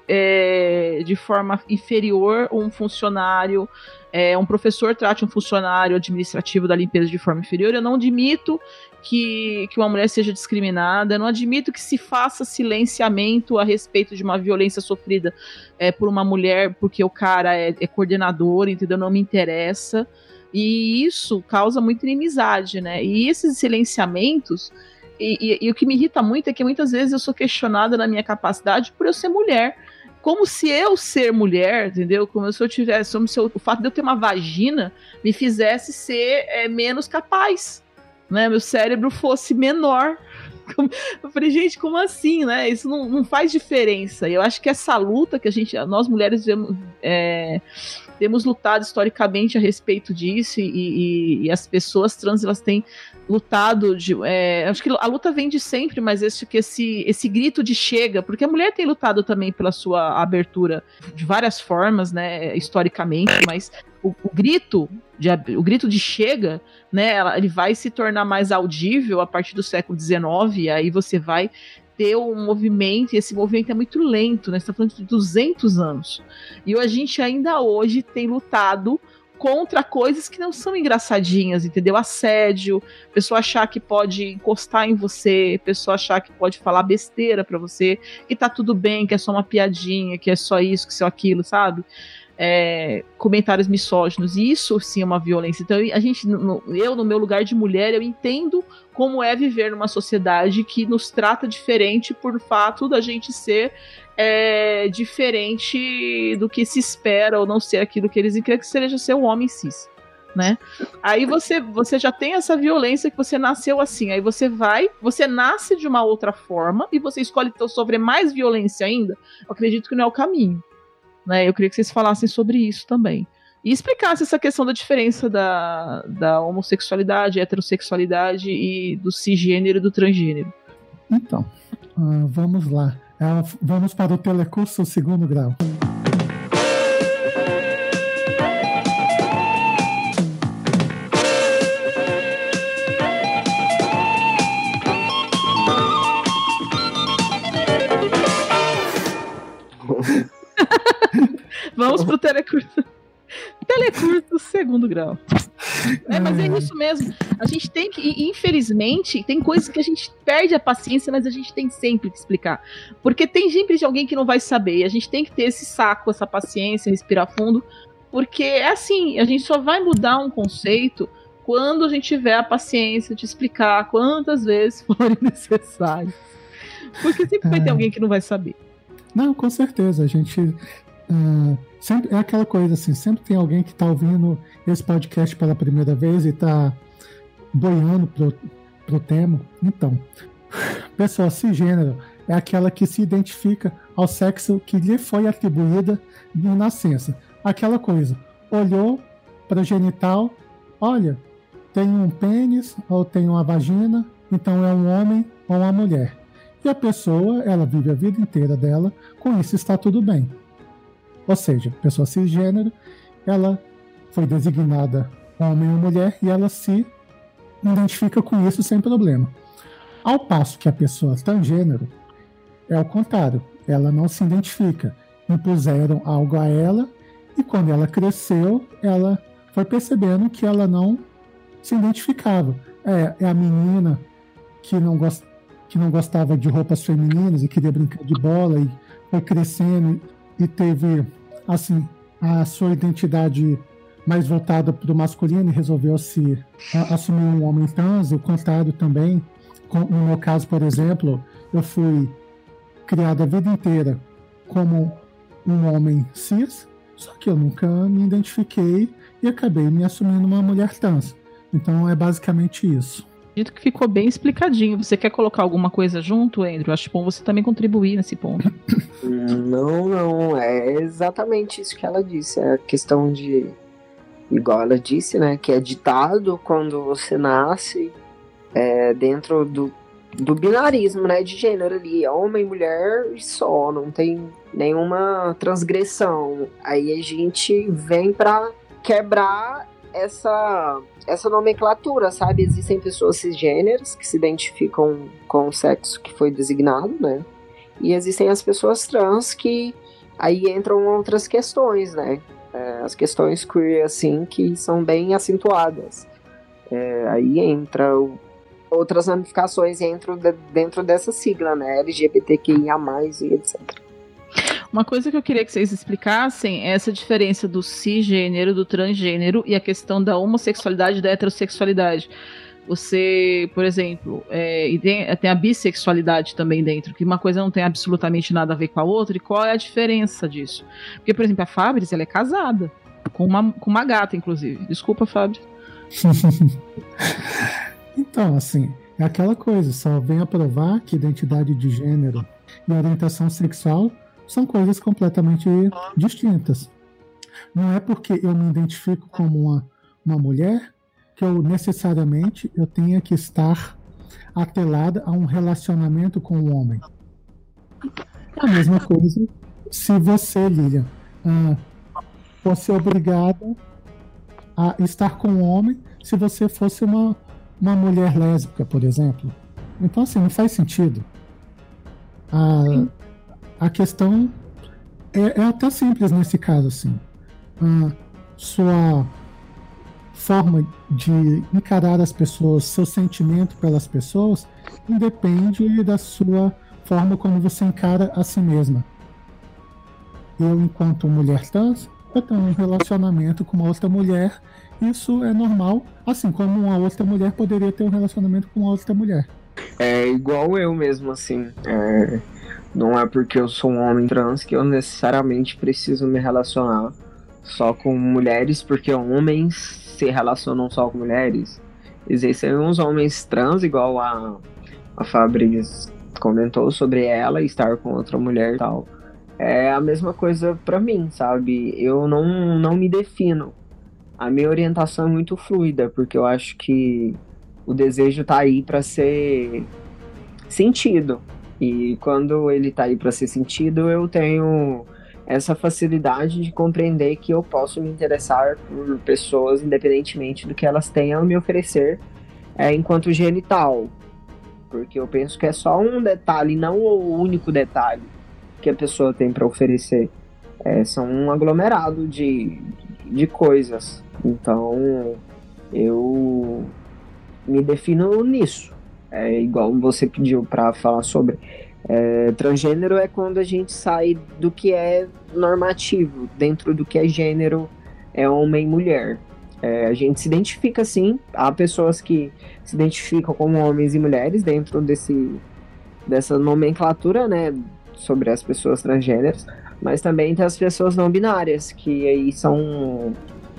é, de forma inferior um funcionário é, um professor trate um funcionário administrativo da limpeza de forma inferior. Eu não admito que, que uma mulher seja discriminada, eu não admito que se faça silenciamento a respeito de uma violência sofrida é, por uma mulher porque o cara é, é coordenador, entendeu? Não me interessa. E isso causa muita inimizade, né? E esses silenciamentos. E, e, e, o que me irrita muito é que muitas vezes eu sou questionada na minha capacidade por eu ser mulher como se eu ser mulher, entendeu? Como se eu tivesse, como se eu, o fato de eu ter uma vagina me fizesse ser é, menos capaz, né? Meu cérebro fosse menor. (laughs) Eu falei, gente, como assim, né? Isso não, não faz diferença. E eu acho que essa luta que a gente, nós mulheres, é, temos lutado historicamente a respeito disso e, e, e as pessoas trans elas têm lutado de, é, acho que a luta vem de sempre, mas esse que esse esse grito de chega, porque a mulher tem lutado também pela sua abertura de várias formas, né, historicamente, mas o, o grito de, o grito de chega, né, ele vai se tornar mais audível a partir do século XIX, e aí você vai ter um movimento, e esse movimento é muito lento, né? Você está falando de 200 anos. E a gente ainda hoje tem lutado contra coisas que não são engraçadinhas, entendeu? Assédio, pessoa achar que pode encostar em você, pessoa achar que pode falar besteira para você, que tá tudo bem, que é só uma piadinha, que é só isso, que é só aquilo, sabe? É, comentários misóginos. E isso sim é uma violência. Então, a gente, no, eu, no meu lugar de mulher, eu entendo como é viver numa sociedade que nos trata diferente por fato da gente ser é, diferente do que se espera ou não ser aquilo que eles querem que seja ser um homem cis. Né? Aí você, você já tem essa violência que você nasceu assim. Aí você vai, você nasce de uma outra forma e você escolhe sofrer mais violência ainda. Eu acredito que não é o caminho. Né? Eu queria que vocês falassem sobre isso também. E explicasse essa questão da diferença da, da homossexualidade, heterossexualidade e do cisgênero e do transgênero. Então, uh, vamos lá. Uh, vamos para o telecurso segundo grau. Vamos pro telecurso. (laughs) Telecurso segundo grau. É, mas é isso mesmo. A gente tem que, e, infelizmente, tem coisas que a gente perde a paciência, mas a gente tem sempre que explicar. Porque tem sempre de alguém que não vai saber. E a gente tem que ter esse saco, essa paciência, respirar fundo. Porque é assim, a gente só vai mudar um conceito quando a gente tiver a paciência de explicar quantas vezes (laughs) forem necessárias. Porque sempre é. vai ter alguém que não vai saber. Não, com certeza. A gente. Uh, sempre, é aquela coisa assim, sempre tem alguém que está ouvindo esse podcast pela primeira vez e está boiando pro, pro tema. Então, (laughs) pessoa cisgênero é aquela que se identifica ao sexo que lhe foi atribuída de nascença. Aquela coisa, olhou para o genital, olha, tem um pênis ou tem uma vagina, então é um homem ou uma mulher. E a pessoa, ela vive a vida inteira dela, com isso está tudo bem. Ou seja, pessoa cisgênero, ela foi designada homem ou mulher e ela se identifica com isso sem problema. Ao passo que a pessoa transgênero é o contrário, ela não se identifica. Impuseram algo a ela e quando ela cresceu, ela foi percebendo que ela não se identificava. É, é a menina que não, gost, que não gostava de roupas femininas e queria brincar de bola e foi crescendo e teve, assim, a sua identidade mais voltada para o masculino e resolveu se assumir um homem trans, o contrário também. No meu caso, por exemplo, eu fui criado a vida inteira como um homem cis, só que eu nunca me identifiquei e acabei me assumindo uma mulher trans. Então é basicamente isso. Dito que ficou bem explicadinho. Você quer colocar alguma coisa junto, Andrew? Acho bom você também contribuir nesse ponto. (clears throat) Não, não. É exatamente isso que ela disse. É a questão de. Igual ela disse, né? Que é ditado quando você nasce é, dentro do, do binarismo, né? De gênero ali. Homem, mulher e só. Não tem nenhuma transgressão. Aí a gente vem pra quebrar essa essa nomenclatura, sabe? Existem pessoas cisgêneras que se identificam com o sexo que foi designado, né? E existem as pessoas trans que aí entram outras questões, né? É, as questões queer, assim, que são bem acentuadas. É, aí entra outras ramificações dentro, de, dentro dessa sigla, né? LGBTQIA+, e etc. Uma coisa que eu queria que vocês explicassem é essa diferença do cisgênero, do transgênero e a questão da homossexualidade e da heterossexualidade. Você, por exemplo, é, tem, tem, a bissexualidade também dentro, que uma coisa não tem absolutamente nada a ver com a outra, e qual é a diferença disso? Porque, por exemplo, a Fabris, ela é casada, com uma, com uma gata, inclusive. Desculpa, Fábio. (laughs) então, assim, é aquela coisa, só vem a provar que identidade de gênero e orientação sexual são coisas completamente distintas. Não é porque eu me identifico como uma, uma mulher que eu necessariamente eu tenha que estar atrelada a um relacionamento com um homem. É a mesma coisa se você, Lilian, ah, fosse obrigada a estar com um homem se você fosse uma, uma mulher lésbica, por exemplo. Então, assim, não faz sentido. Ah, questão é, é até simples nesse caso, assim. A sua forma de encarar as pessoas, seu sentimento pelas pessoas, independe da sua forma como você encara a si mesma. Eu, enquanto mulher trans, eu tenho um relacionamento com uma outra mulher. Isso é normal, assim como uma outra mulher poderia ter um relacionamento com uma outra mulher. É igual eu mesmo, assim. É não é porque eu sou um homem trans que eu necessariamente preciso me relacionar só com mulheres, porque homens se relacionam só com mulheres. Existem uns homens trans, igual a, a Fabris comentou sobre ela estar com outra mulher e tal. É a mesma coisa para mim, sabe? Eu não, não me defino. A minha orientação é muito fluida, porque eu acho que o desejo tá aí para ser sentido. E quando ele tá aí para ser sentido, eu tenho essa facilidade de compreender que eu posso me interessar por pessoas independentemente do que elas tenham a me oferecer é, enquanto genital. Porque eu penso que é só um detalhe, não o único detalhe que a pessoa tem para oferecer. É, são um aglomerado de, de coisas. Então, Eu me defino nisso. É igual você pediu para falar sobre. É, transgênero é quando a gente sai do que é normativo, dentro do que é gênero, é homem e mulher. É, a gente se identifica sim, há pessoas que se identificam como homens e mulheres dentro desse, dessa nomenclatura, né, sobre as pessoas transgêneros, mas também tem as pessoas não binárias, que aí são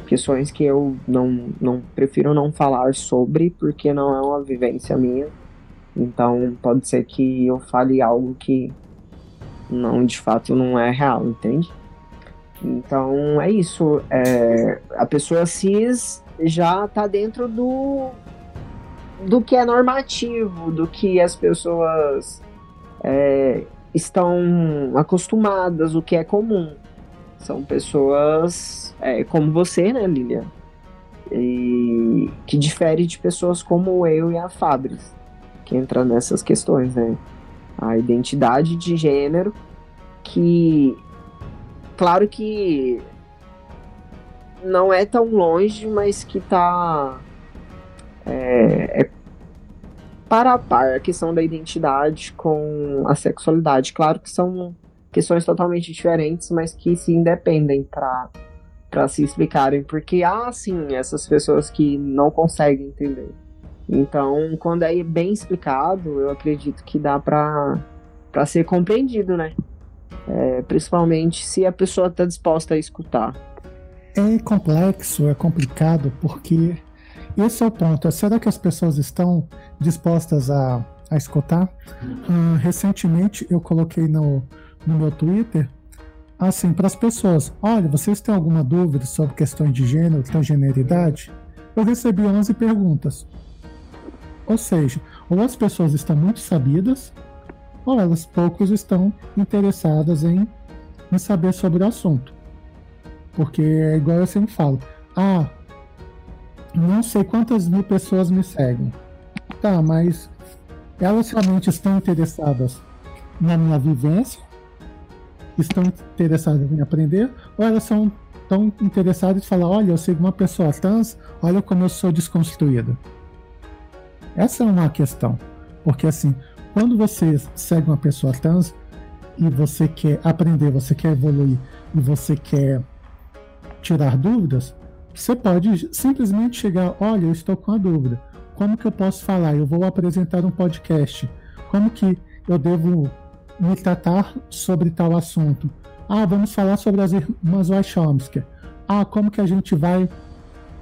questões que eu não, não prefiro não falar sobre, porque não é uma vivência minha. Então pode ser que eu fale algo que não de fato não é real, entende? Então é isso. É, a pessoa cis já tá dentro do do que é normativo, do que as pessoas é, estão acostumadas, o que é comum. São pessoas é, como você, né, Lilia? E que difere de pessoas como eu e a Fabris, que entra nessas questões, né? A identidade de gênero, que claro que não é tão longe, mas que tá é, é para a par a questão da identidade com a sexualidade. Claro que são questões totalmente diferentes, mas que se independem para para se explicarem, porque há sim essas pessoas que não conseguem entender. Então, quando é bem explicado, eu acredito que dá para ser compreendido, né? É, principalmente se a pessoa está disposta a escutar. É complexo, é complicado, porque esse é o ponto. Será que as pessoas estão dispostas a, a escutar? Uh, recentemente eu coloquei no, no meu Twitter assim para as pessoas: olha, vocês têm alguma dúvida sobre questões de gênero, transgeneridade? Eu recebi 11 perguntas. Ou seja, ou as pessoas estão muito sabidas, ou elas poucos estão interessadas em, em saber sobre o assunto. Porque é igual eu sempre falo: ah, não sei quantas mil pessoas me seguem. Tá, mas elas realmente estão interessadas na minha vivência? Estão interessadas em aprender? Ou elas são tão interessadas em falar: olha, eu sigo uma pessoa trans, olha como eu sou desconstruída? Essa é uma questão. Porque assim, quando você segue uma pessoa trans e você quer aprender, você quer evoluir e você quer tirar dúvidas, você pode simplesmente chegar, olha, eu estou com a dúvida. Como que eu posso falar? Eu vou apresentar um podcast. Como que eu devo me tratar sobre tal assunto? Ah, vamos falar sobre as irmãs Wachomsky. Ah, como que a gente vai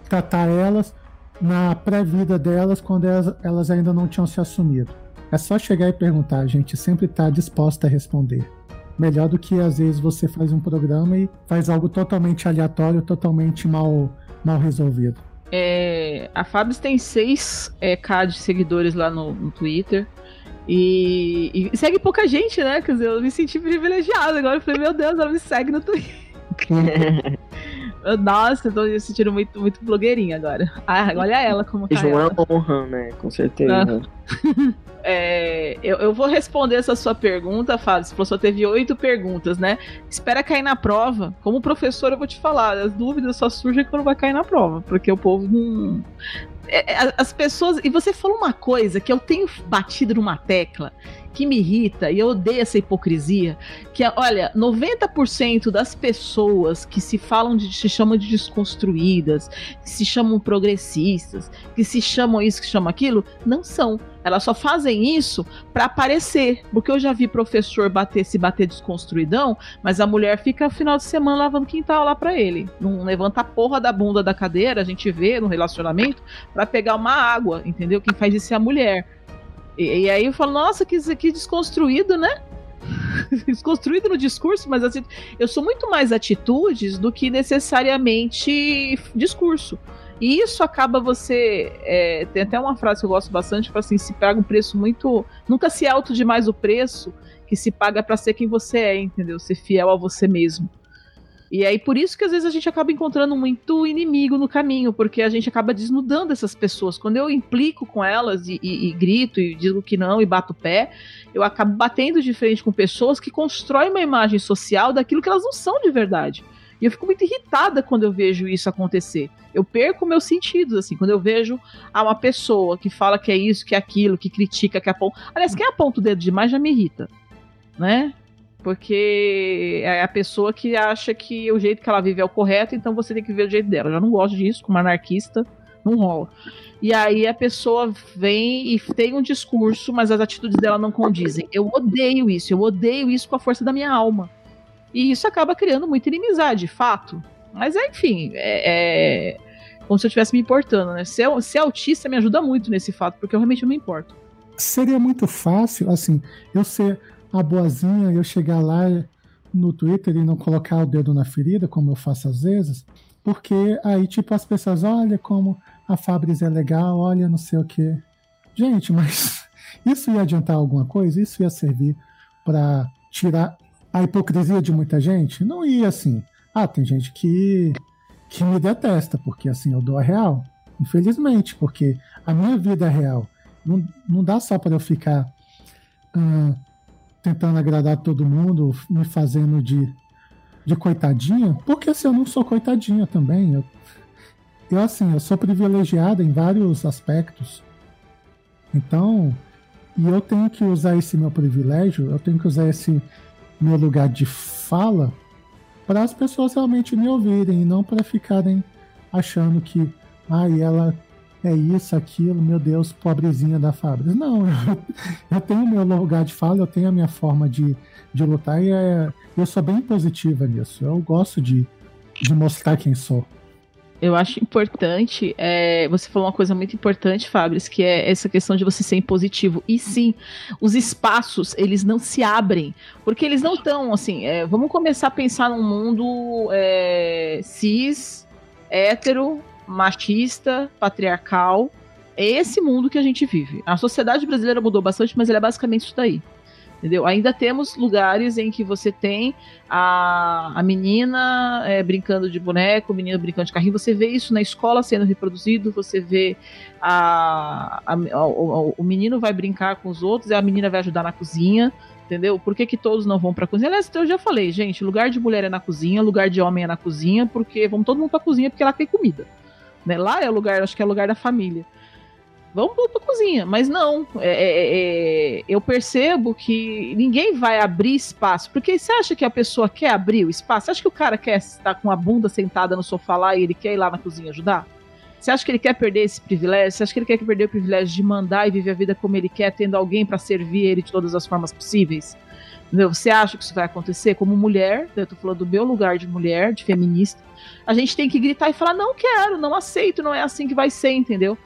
tratar elas na pré-vida delas quando elas, elas ainda não tinham se assumido? É só chegar e perguntar, a gente sempre está disposta a responder melhor do que às vezes você faz um programa e faz algo totalmente aleatório, totalmente mal, mal resolvido. É, a Fabs tem 6k é, de seguidores lá no, no Twitter. E, e, segue pouca gente, né? Quer dizer, eu me senti privilegiado agora. Eu falei, meu Deus, ela me segue no Twitter. (laughs) Nossa, eu tô me sentindo muito, muito blogueirinha agora. Ah, olha ela como tá. Isso é uma honra, né? Com certeza. Ah. (laughs) É, eu, eu, vou responder essa sua pergunta, Fábio. Você só teve oito perguntas, né? Espera cair na prova. Como professor, eu vou te falar, as dúvidas só surgem quando vai cair na prova, porque o povo não. É, é as pessoas. E você falou uma coisa que eu tenho batido numa tecla que me irrita e eu odeio essa hipocrisia, que é, olha, 90% das pessoas que se falam de se chamam de desconstruídas, que se chamam progressistas, que se chamam isso, que se chamam aquilo, não são. Elas só fazem isso para aparecer, porque eu já vi professor bater se bater desconstruidão, mas a mulher fica final de semana lavando quintal lá para ele. Não levanta a porra da bunda da cadeira, a gente vê no relacionamento, para pegar uma água, entendeu? Quem faz isso é a mulher. E, e aí eu falo, nossa, que, que desconstruído, né? (laughs) desconstruído no discurso, mas assim, eu sou muito mais atitudes do que necessariamente discurso. E isso acaba você. É, tem até uma frase que eu gosto bastante, que assim, se paga um preço muito. Nunca se alto demais o preço que se paga para ser quem você é, entendeu? Ser fiel a você mesmo. E aí, por isso que às vezes a gente acaba encontrando muito inimigo no caminho, porque a gente acaba desnudando essas pessoas. Quando eu implico com elas e, e, e grito e digo que não e bato o pé, eu acabo batendo de frente com pessoas que constroem uma imagem social daquilo que elas não são de verdade. E eu fico muito irritada quando eu vejo isso acontecer. Eu perco meus sentidos, assim, quando eu vejo uma pessoa que fala que é isso, que é aquilo, que critica, que aponta. Aliás, quem aponta o dedo demais já me irrita, né? Porque é a pessoa que acha que o jeito que ela vive é o correto, então você tem que ver o jeito dela. Eu já não gosto disso, como anarquista, não rola. E aí a pessoa vem e tem um discurso, mas as atitudes dela não condizem. Eu odeio isso, eu odeio isso com a força da minha alma. E isso acaba criando muita inimizade, de fato. Mas enfim, é, é como se eu estivesse me importando, né? Ser, ser autista me ajuda muito nesse fato, porque eu realmente não me importo. Seria muito fácil, assim, eu ser a boazinha, eu chegar lá no Twitter e não colocar o dedo na ferida, como eu faço às vezes, porque aí, tipo, as pessoas, olha como a Fabris é legal, olha não sei o que. Gente, mas (laughs) isso ia adiantar alguma coisa? Isso ia servir para tirar a hipocrisia de muita gente? Não ia assim. Ah, tem gente que, que me detesta, porque assim eu dou a real. Infelizmente, porque a minha vida é real. Não, não dá só para eu ficar uh, tentando agradar todo mundo, me fazendo de, de coitadinha, porque assim, eu não sou coitadinha também, eu eu assim, eu sou privilegiada em vários aspectos. Então, e eu tenho que usar esse meu privilégio, eu tenho que usar esse meu lugar de fala para as pessoas realmente me ouvirem e não para ficarem achando que, ai, ah, ela é isso, aquilo, meu Deus, pobrezinha da fábrica. Não, eu, (laughs) eu tenho meu lugar de fala, eu tenho a minha forma de, de lutar e é, eu sou bem positiva nisso. Eu gosto de, de mostrar quem sou eu acho importante. É, você falou uma coisa muito importante, Fabris, que é essa questão de você ser impositivo. E sim, os espaços eles não se abrem, porque eles não estão assim. É, vamos começar a pensar num mundo é, cis, hétero, machista, patriarcal. É esse mundo que a gente vive. A sociedade brasileira mudou bastante, mas ele é basicamente isso daí. Entendeu? Ainda temos lugares em que você tem a, a menina é, brincando de boneco, o menino brincando de carrinho. Você vê isso na escola sendo reproduzido, você vê a, a, a o, o, menino vai brincar com os outros a menina vai ajudar na cozinha. Entendeu? Por que, que todos não vão pra cozinha? Aliás, eu já falei, gente, lugar de mulher é na cozinha, lugar de homem é na cozinha, porque vamos todo mundo pra cozinha porque lá tem comida. Né? Lá é o lugar, acho que é o lugar da família vamos pra cozinha. Mas não, é, é, é, eu percebo que ninguém vai abrir espaço. Porque você acha que a pessoa quer abrir o espaço? Você acha que o cara quer estar com a bunda sentada no sofá lá e ele quer ir lá na cozinha ajudar? Você acha que ele quer perder esse privilégio? Você acha que ele quer perder o privilégio de mandar e viver a vida como ele quer, tendo alguém para servir ele de todas as formas possíveis? Você acha que isso vai acontecer? Como mulher, eu tô falando do meu lugar de mulher, de feminista, a gente tem que gritar e falar: não quero, não aceito, não é assim que vai ser, entendeu?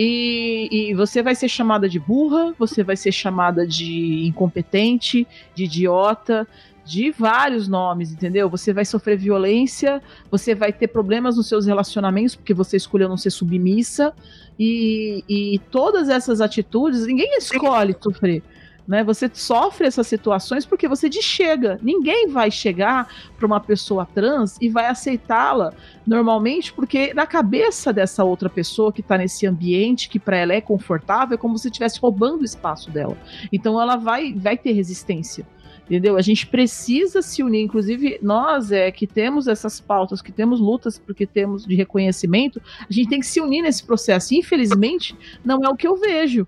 E, e, você vai ser chamada de burra, você vai ser chamada de incompetente, de idiota, de vários nomes, entendeu? Você vai sofrer violência, você vai ter problemas nos seus relacionamentos porque você escolheu não ser submissa, e, e todas essas atitudes, ninguém escolhe sofrer. Né? Você sofre essas situações porque você chega. Ninguém vai chegar para uma pessoa trans e vai aceitá-la normalmente, porque na cabeça dessa outra pessoa que está nesse ambiente que para ela é confortável, é como se estivesse roubando o espaço dela. Então ela vai, vai ter resistência entendeu? A gente precisa se unir, inclusive nós é que temos essas pautas, que temos lutas porque temos de reconhecimento, a gente tem que se unir nesse processo. Infelizmente, não é o que eu vejo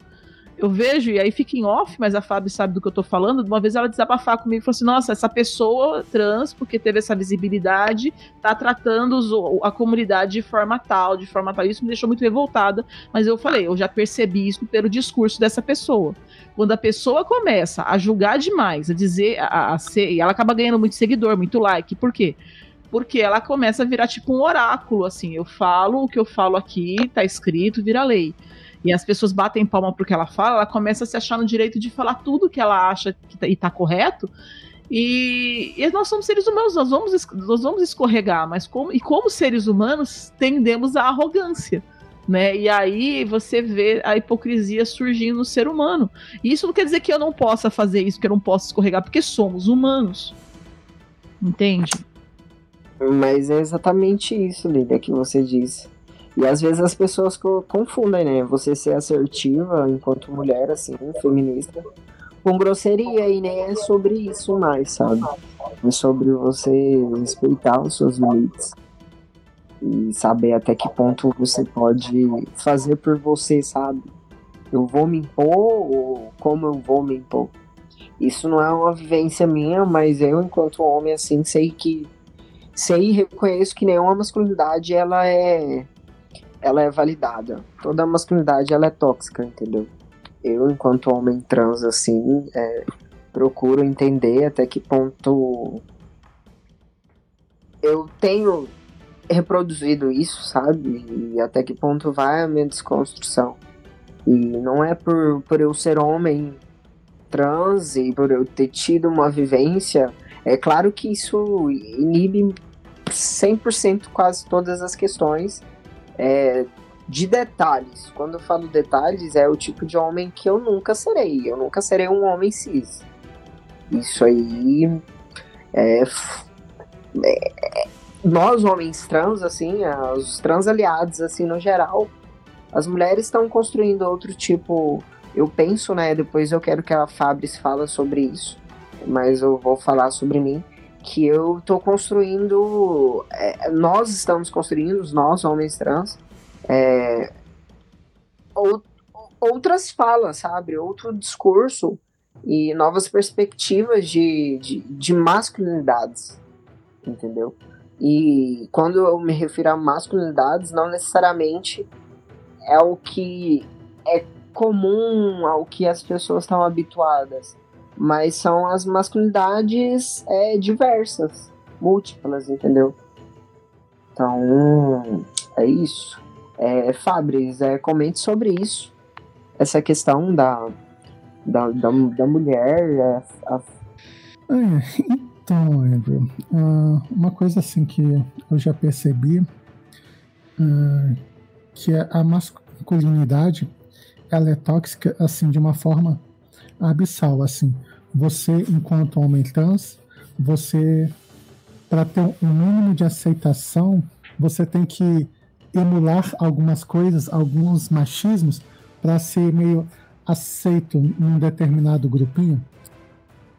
eu vejo, e aí fica em off, mas a Fábio sabe do que eu tô falando. Uma vez ela desabafar comigo e falou assim: nossa, essa pessoa trans, porque teve essa visibilidade, tá tratando os, a comunidade de forma tal, de forma tal. Isso me deixou muito revoltada, mas eu falei, eu já percebi isso pelo discurso dessa pessoa. Quando a pessoa começa a julgar demais, a dizer, a, a ser, e ela acaba ganhando muito seguidor, muito like, por quê? porque ela começa a virar tipo um oráculo, assim, eu falo o que eu falo aqui, tá escrito, vira lei e as pessoas batem palma porque ela fala, ela começa a se achar no direito de falar tudo que ela acha que tá, e tá correto. E, e, nós somos seres humanos, nós vamos, nós vamos escorregar, mas como, e como seres humanos tendemos à arrogância. Né? E aí você vê a hipocrisia surgindo no ser humano. E isso não quer dizer que eu não possa fazer isso, que eu não possa escorregar, porque somos humanos. Entende? Mas é exatamente isso, Lídia, que você disse. E às vezes as pessoas confundem, né? Você ser assertiva enquanto mulher, assim, feminista, com grosseria, e nem é sobre isso mais, sabe? É sobre você respeitar os seus limites e saber até que ponto você pode fazer por você, sabe? Eu vou me impor ou como eu vou me impor? Isso não é uma vivência minha, mas eu, enquanto homem, assim, sei que sei e reconheço que nenhuma masculinidade ela é ela é validada. Toda masculinidade ela é tóxica, entendeu? Eu, enquanto homem trans, assim, é, procuro entender até que ponto eu tenho reproduzido isso, sabe? E até que ponto vai a minha desconstrução. E não é por, por eu ser homem trans e por eu ter tido uma vivência, é claro que isso inibe 100% quase todas as questões é, de detalhes. Quando eu falo detalhes, é o tipo de homem que eu nunca serei. Eu nunca serei um homem cis. Isso aí é, é nós homens trans, assim, os trans aliados, assim, no geral, as mulheres estão construindo outro tipo. Eu penso, né? Depois eu quero que a Fabris fala sobre isso, mas eu vou falar sobre mim. Que eu tô construindo. É, nós estamos construindo, nós, homens trans, é, ou, outras falas, sabe? Outro discurso e novas perspectivas de, de, de masculinidades, entendeu? E quando eu me refiro a masculinidades, não necessariamente é o que é comum ao que as pessoas estão habituadas, mas são as masculinidades é, diversas, múltiplas, entendeu? Então, é isso. É, Fabris, é, comente sobre isso. Essa questão da, da, da, da mulher. É, a... é, então, Andrew, uh, uma coisa assim que eu já percebi uh, que a masculinidade ela é tóxica assim de uma forma abissal, assim. Você, enquanto homem trans, você para ter um mínimo de aceitação, você tem que emular algumas coisas, alguns machismos para ser meio aceito num determinado grupinho.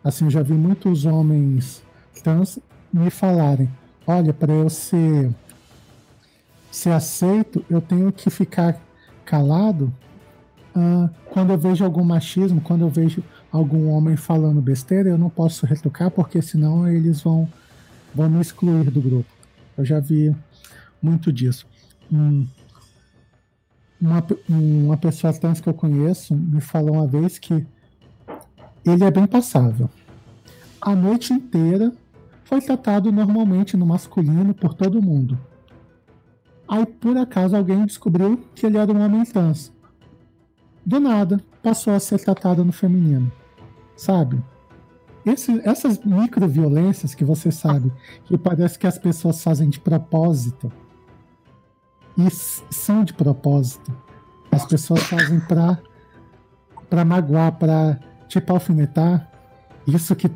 Assim, eu já vi muitos homens trans me falarem: olha, para eu ser, ser aceito, eu tenho que ficar calado quando eu vejo algum machismo, quando eu vejo algum homem falando besteira, eu não posso retocar, porque senão eles vão, vão me excluir do grupo. Eu já vi muito disso. Uma, uma pessoa trans que eu conheço me falou uma vez que ele é bem passável. A noite inteira foi tratado normalmente no masculino por todo mundo. Aí por acaso alguém descobriu que ele era um homem trans. Do nada, passou a ser tratado no feminino. Sabe? Esse, essas microviolências que você sabe, que parece que as pessoas fazem de propósito. E são de propósito. As pessoas fazem pra, pra magoar, pra tipo alfinetar. Isso que,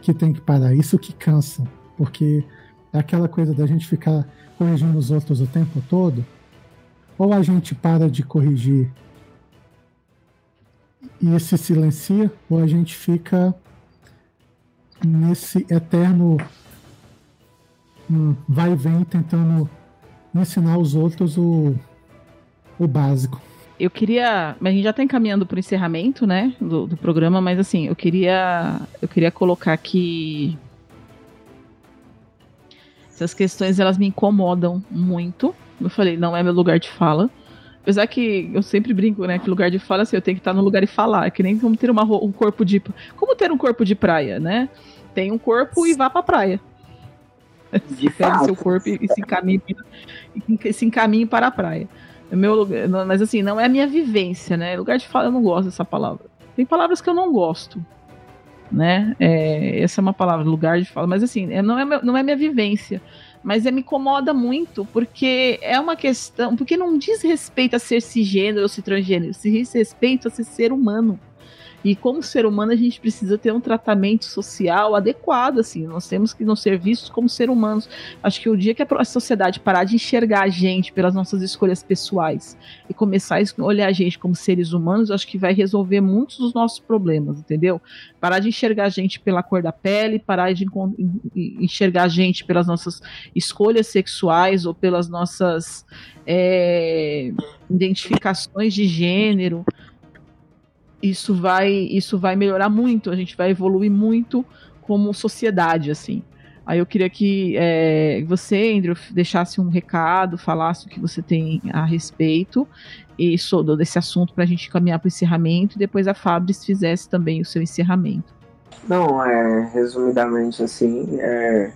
que tem que parar, isso que cansa. Porque é aquela coisa da gente ficar corrigindo os outros o tempo todo. Ou a gente para de corrigir e se silencia, ou a gente fica nesse eterno vai e vem tentando ensinar os outros o, o básico. Eu queria. Mas a gente já está encaminhando para o encerramento, né? Do, do, programa, mas assim, eu queria. Eu queria colocar aqui. Essas questões elas me incomodam muito. Eu falei, não é meu lugar de fala. Apesar que eu sempre brinco, né? Que lugar de fala, assim, eu tenho que estar no lugar e falar. É que nem como ter uma, um corpo de. Como ter um corpo de praia, né? Tem um corpo e vá pra praia. De (laughs) Pega seu corpo e, e se encaminhe, e se encaminhe para a praia. É meu lugar, mas assim, não é a minha vivência, né? Lugar de fala, eu não gosto dessa palavra. Tem palavras que eu não gosto, né? É, essa é uma palavra, lugar de fala, mas assim, é, não, é, não é minha vivência. Mas me incomoda muito, porque é uma questão. Porque não diz respeito a ser cisgênero ou se transgênero, se diz respeito a ser ser humano. E como ser humano, a gente precisa ter um tratamento social adequado, assim. Nós temos que nos ser vistos como ser humanos. Acho que o dia que a sociedade parar de enxergar a gente pelas nossas escolhas pessoais e começar a olhar a gente como seres humanos, acho que vai resolver muitos dos nossos problemas, entendeu? Parar de enxergar a gente pela cor da pele, parar de enxergar a gente pelas nossas escolhas sexuais ou pelas nossas é, identificações de gênero isso vai isso vai melhorar muito, a gente vai evoluir muito como sociedade, assim. Aí eu queria que é, você, Andrew, deixasse um recado, falasse o que você tem a respeito e sobre desse assunto para a gente caminhar para o encerramento e depois a Fabris fizesse também o seu encerramento. Não, é resumidamente assim, é,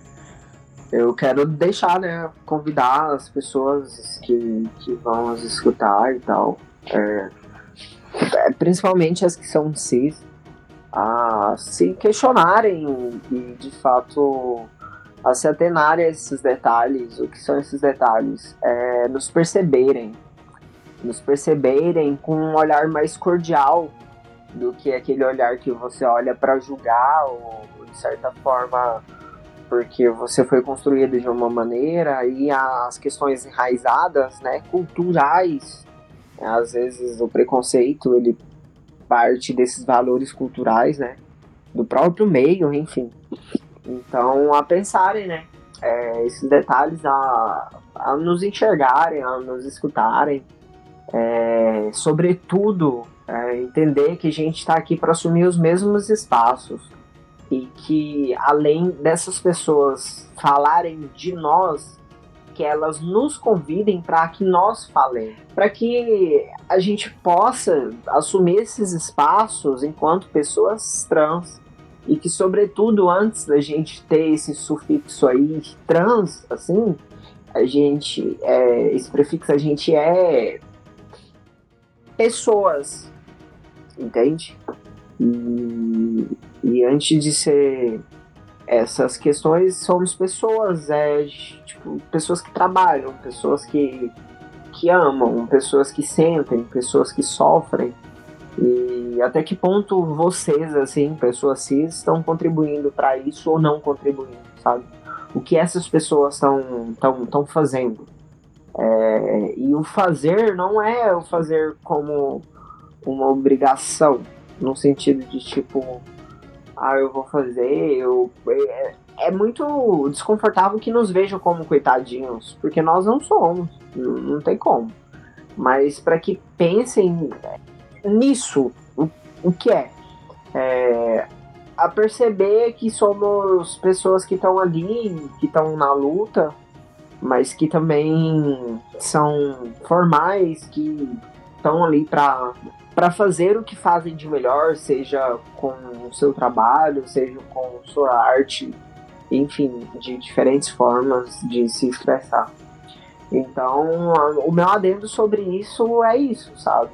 eu quero deixar, né, convidar as pessoas que, que vão nos escutar e tal, é, principalmente as que são cis, a se questionarem e de fato a se atenarem a esses detalhes, o que são esses detalhes, é, nos perceberem, nos perceberem com um olhar mais cordial do que aquele olhar que você olha para julgar ou de certa forma porque você foi construído de uma maneira e as questões enraizadas, né, culturais às vezes o preconceito ele parte desses valores culturais, né? Do próprio meio, enfim. Então, a pensarem, né? É, esses detalhes, a, a nos enxergarem, a nos escutarem. É, sobretudo, é, entender que a gente está aqui para assumir os mesmos espaços e que além dessas pessoas falarem de nós, que elas nos convidem para que nós falemos, para que a gente possa assumir esses espaços enquanto pessoas trans e que sobretudo antes da gente ter esse sufixo aí trans, assim, a gente é, esse prefixo a gente é pessoas, entende? E, e antes de ser essas questões somos pessoas, é, tipo, pessoas que trabalham, pessoas que, que amam, pessoas que sentem, pessoas que sofrem. E até que ponto vocês, assim, pessoas cis, estão contribuindo para isso ou não contribuindo, sabe? O que essas pessoas estão tão, tão fazendo. É, e o fazer não é o fazer como uma obrigação, no sentido de tipo, ah, eu vou fazer, eu. É, é muito desconfortável que nos vejam como coitadinhos, porque nós não somos, não, não tem como. Mas para que pensem nisso, o, o que é? é a perceber que somos pessoas que estão ali, que estão na luta, mas que também são formais, que estão ali para para fazer o que fazem de melhor, seja com o seu trabalho, seja com sua arte, enfim, de diferentes formas de se expressar. Então, o meu adendo sobre isso é isso, sabe?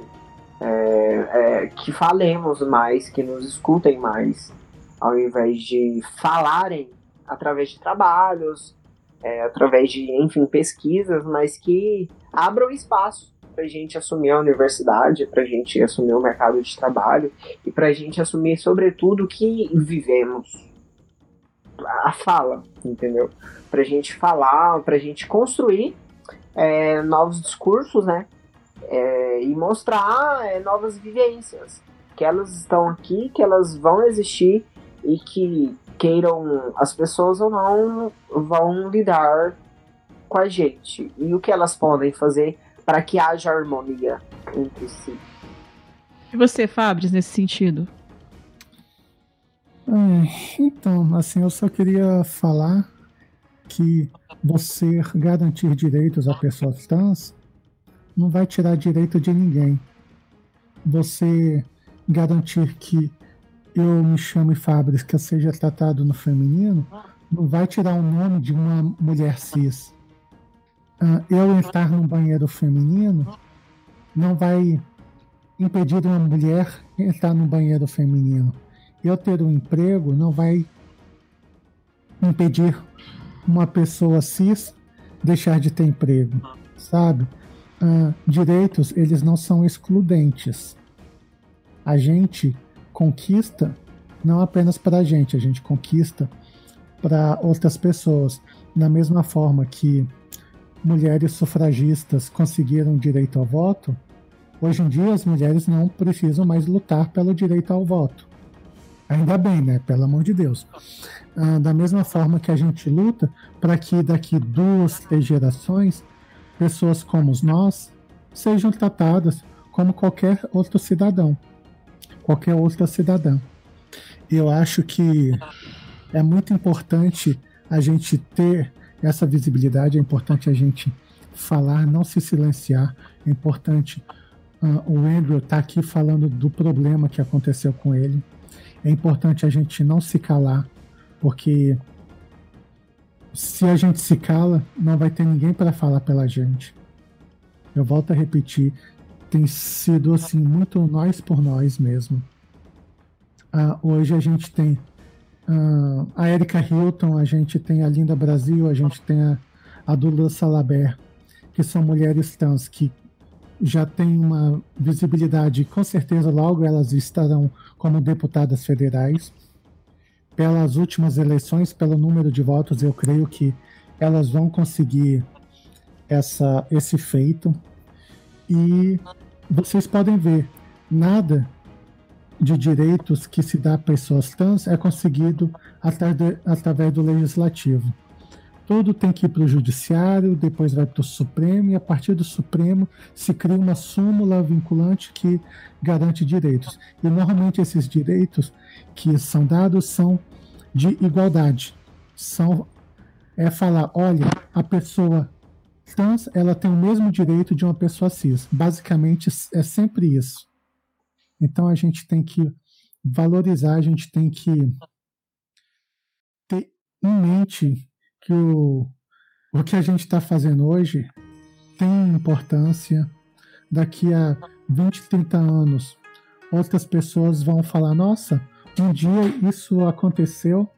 É, é, que falemos mais, que nos escutem mais, ao invés de falarem através de trabalhos, é, através de, enfim, pesquisas, mas que abram espaço para a gente assumir a universidade, para a gente assumir o mercado de trabalho e para a gente assumir, sobretudo, o que vivemos. A fala, entendeu? Para a gente falar, para a gente construir é, novos discursos, né? É, e mostrar é, novas vivências. Que elas estão aqui, que elas vão existir e que queiram as pessoas ou não vão lidar com a gente. E o que elas podem fazer para que haja harmonia entre si. E você, Fabris, nesse sentido? então, assim, eu só queria falar que você garantir direitos a pessoas trans não vai tirar direito de ninguém. Você garantir que eu me chame Fabris, que eu seja tratado no feminino, não vai tirar o nome de uma mulher cis eu estar num banheiro feminino não vai impedir uma mulher estar no banheiro feminino. Eu ter um emprego não vai impedir uma pessoa cis deixar de ter emprego, sabe? Uh, direitos, eles não são excludentes. A gente conquista não apenas para a gente, a gente conquista para outras pessoas. Da mesma forma que mulheres sufragistas conseguiram direito ao voto, hoje em dia as mulheres não precisam mais lutar pelo direito ao voto. Ainda bem, né? Pelo amor de Deus. Ah, da mesma forma que a gente luta para que daqui duas, três gerações, pessoas como nós sejam tratadas como qualquer outro cidadão, qualquer outra cidadã. Eu acho que é muito importante a gente ter essa visibilidade, é importante a gente falar, não se silenciar, é importante uh, o Andrew estar tá aqui falando do problema que aconteceu com ele. É importante a gente não se calar, porque se a gente se cala, não vai ter ninguém para falar pela gente. Eu volto a repetir, tem sido assim muito nós por nós mesmo. Uh, hoje a gente tem uh, a Erika Hilton, a gente tem a Linda Brasil, a gente tem a, a Dula Salaber, que são mulheres trans que já têm uma visibilidade, com certeza logo elas estarão como deputadas federais. Pelas últimas eleições, pelo número de votos, eu creio que elas vão conseguir essa, esse feito. E vocês podem ver, nada de direitos que se dá a pessoas trans é conseguido através do legislativo. Tudo tem que ir para o judiciário, depois vai para o Supremo, e a partir do Supremo se cria uma súmula vinculante que garante direitos. E normalmente esses direitos que são dados são de igualdade. São é falar, olha, a pessoa trans ela tem o mesmo direito de uma pessoa cis. Basicamente é sempre isso. Então a gente tem que valorizar, a gente tem que ter em mente que o, o que a gente está fazendo hoje tem importância. Daqui a 20, 30 anos, outras pessoas vão falar: nossa, um dia isso aconteceu,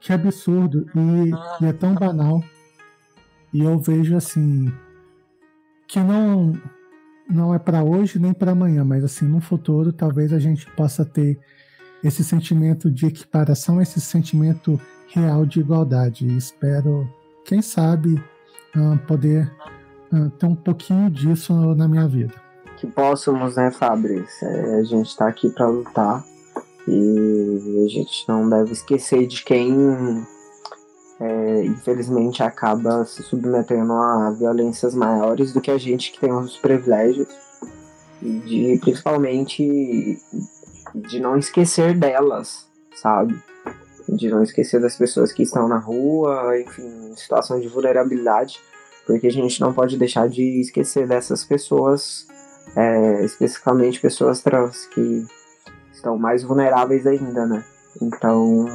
que absurdo, e, e é tão banal. E eu vejo assim que não não é para hoje nem para amanhã, mas assim, no futuro talvez a gente possa ter esse sentimento de equiparação, esse sentimento real de igualdade. E espero, quem sabe, uh, poder uh, ter um pouquinho disso na minha vida. Que possamos, né, Fabrício? É, a gente está aqui para lutar e a gente não deve esquecer de quem é, infelizmente acaba se submetendo a violências maiores do que a gente que tem os privilégios e de principalmente de não esquecer delas, sabe? De não esquecer das pessoas que estão na rua, enfim, situação de vulnerabilidade, porque a gente não pode deixar de esquecer dessas pessoas, é, especificamente pessoas trans que estão mais vulneráveis ainda, né? Então,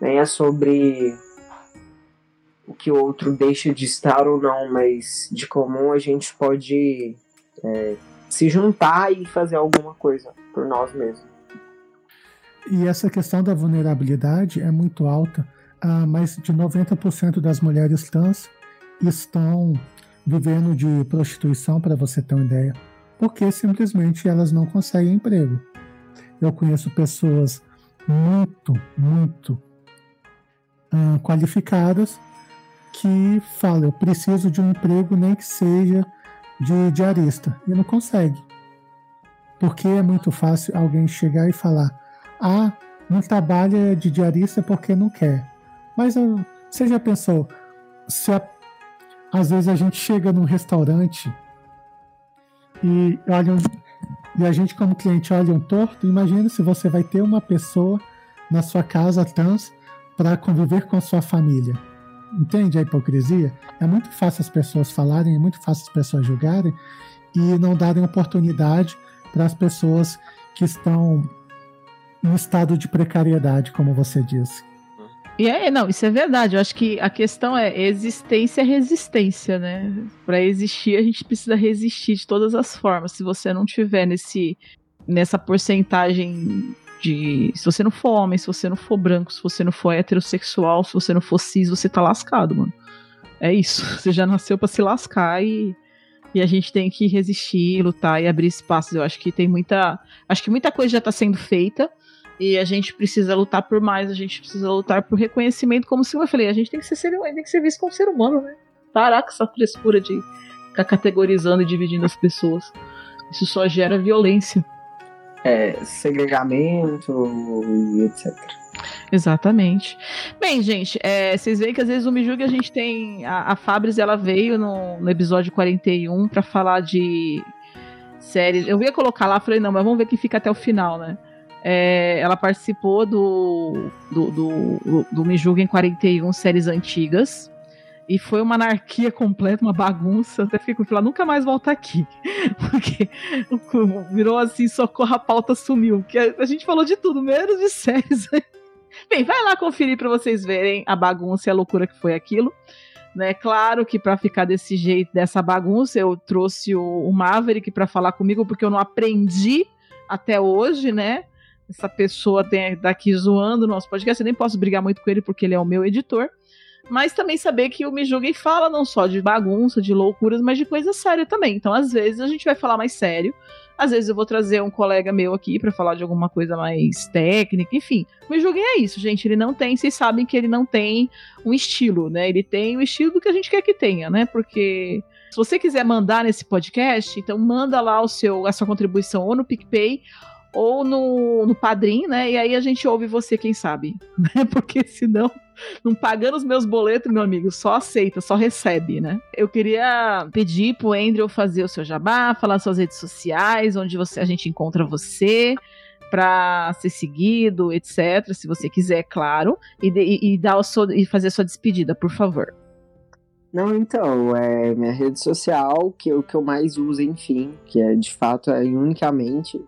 nem é sobre o que o outro deixa de estar ou não, mas de comum a gente pode é, se juntar e fazer alguma coisa por nós mesmos. E essa questão da vulnerabilidade é muito alta. Ah, mais de 90% das mulheres trans estão vivendo de prostituição, para você ter uma ideia, porque simplesmente elas não conseguem emprego. Eu conheço pessoas muito, muito uh, qualificadas que falam: eu preciso de um emprego, nem que seja de diarista, e não consegue. Porque é muito fácil alguém chegar e falar: ah, não trabalha de diarista porque não quer. Mas ah, você já pensou, se a, às vezes a gente chega num restaurante e olha e a gente como cliente olha um torto, imagina se você vai ter uma pessoa na sua casa trans para conviver com sua família. Entende a hipocrisia? É muito fácil as pessoas falarem, é muito fácil as pessoas julgarem e não darem oportunidade para as pessoas que estão em estado de precariedade, como você disse. E é, não, isso é verdade. Eu acho que a questão é existência e resistência, né? Para existir, a gente precisa resistir de todas as formas. Se você não tiver nesse nessa porcentagem de se você não for homem, se você não for branco, se você não for heterossexual, se você não for cis, você tá lascado, mano. É isso. (laughs) Você já nasceu para se lascar e E a gente tem que resistir, lutar e abrir espaços. Eu acho que tem muita. Acho que muita coisa já está sendo feita. E a gente precisa lutar por mais, a gente precisa lutar por reconhecimento, como se eu falei, a gente tem que ser, tem que ser visto como ser humano, né? Caraca, essa frescura de ficar categorizando e dividindo as pessoas. Isso só gera violência. É, segregamento e etc. Exatamente. Bem, gente, é, vocês veem que às vezes o Me a gente tem. A, a Fabris ela veio no, no episódio 41 para falar de séries. Eu ia colocar lá, falei, não, mas vamos ver que fica até o final, né? É, ela participou do, do, do, do, do Me Julguem 41 séries antigas. E foi uma anarquia completa, uma bagunça. Até fico falar, nunca mais volta aqui. (laughs) Porque virou assim, socorro, a pauta sumiu. Porque a, gente falou de tudo, menos de séries. (laughs) Bem, vai lá conferir para vocês verem a bagunça e a loucura que foi aquilo. Né? Claro que para ficar desse jeito, dessa bagunça, eu trouxe o, o Maverick para falar comigo, porque eu não aprendi até hoje, né? essa pessoa tem daqui zoando o nosso podcast. Eu nem posso brigar muito com ele porque ele é o meu editor. Mas também saber que o Me Julguem fala não só de bagunça, de loucuras, mas de coisa séria também. Então, às vezes, a gente vai falar mais sério. Às vezes eu vou trazer um colega meu aqui para falar de alguma coisa mais técnica, enfim. Me Julguem é isso, gente. Ele não tem, vocês sabem que ele não tem um estilo, né? Ele tem o estilo do que a gente quer que tenha, né? Porque se você quiser mandar nesse podcast, então manda lá o seu, a sua contribuição ou no PicPay ou no, no Padrim, né? E aí a gente ouve você, quem sabe, (laughs) né? Porque senão, não pagando os meus boletos, meu amigo, só aceita, só recebe, né? Eu queria pedir pro Andrew fazer o seu jabá, falar suas redes sociais, onde você, a gente encontra você para ser seguido, etc. Se você quiser, claro, e, e, e dar o seu, e fazer a sua despedida, por favor. Não, então, é minha rede social, que é o que eu mais uso, enfim, que é de fato é unicamente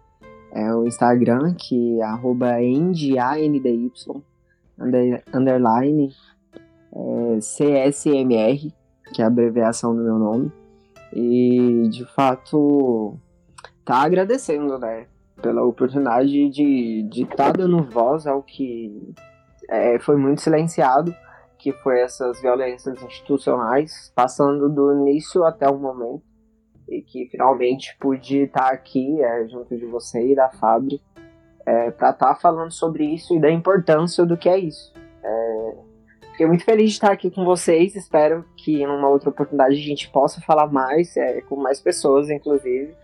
é o Instagram, que é arroba under, underline, é, CSMR, que é a abreviação do meu nome. E, de fato, tá agradecendo, né, pela oportunidade de estar de tá dando voz ao que é, foi muito silenciado, que foi essas violências institucionais, passando do início até o momento e que finalmente pude estar aqui é, junto de você e da Fabri é, para estar tá falando sobre isso e da importância do que é isso. É, fiquei muito feliz de estar aqui com vocês. Espero que em uma outra oportunidade a gente possa falar mais, é, com mais pessoas, inclusive,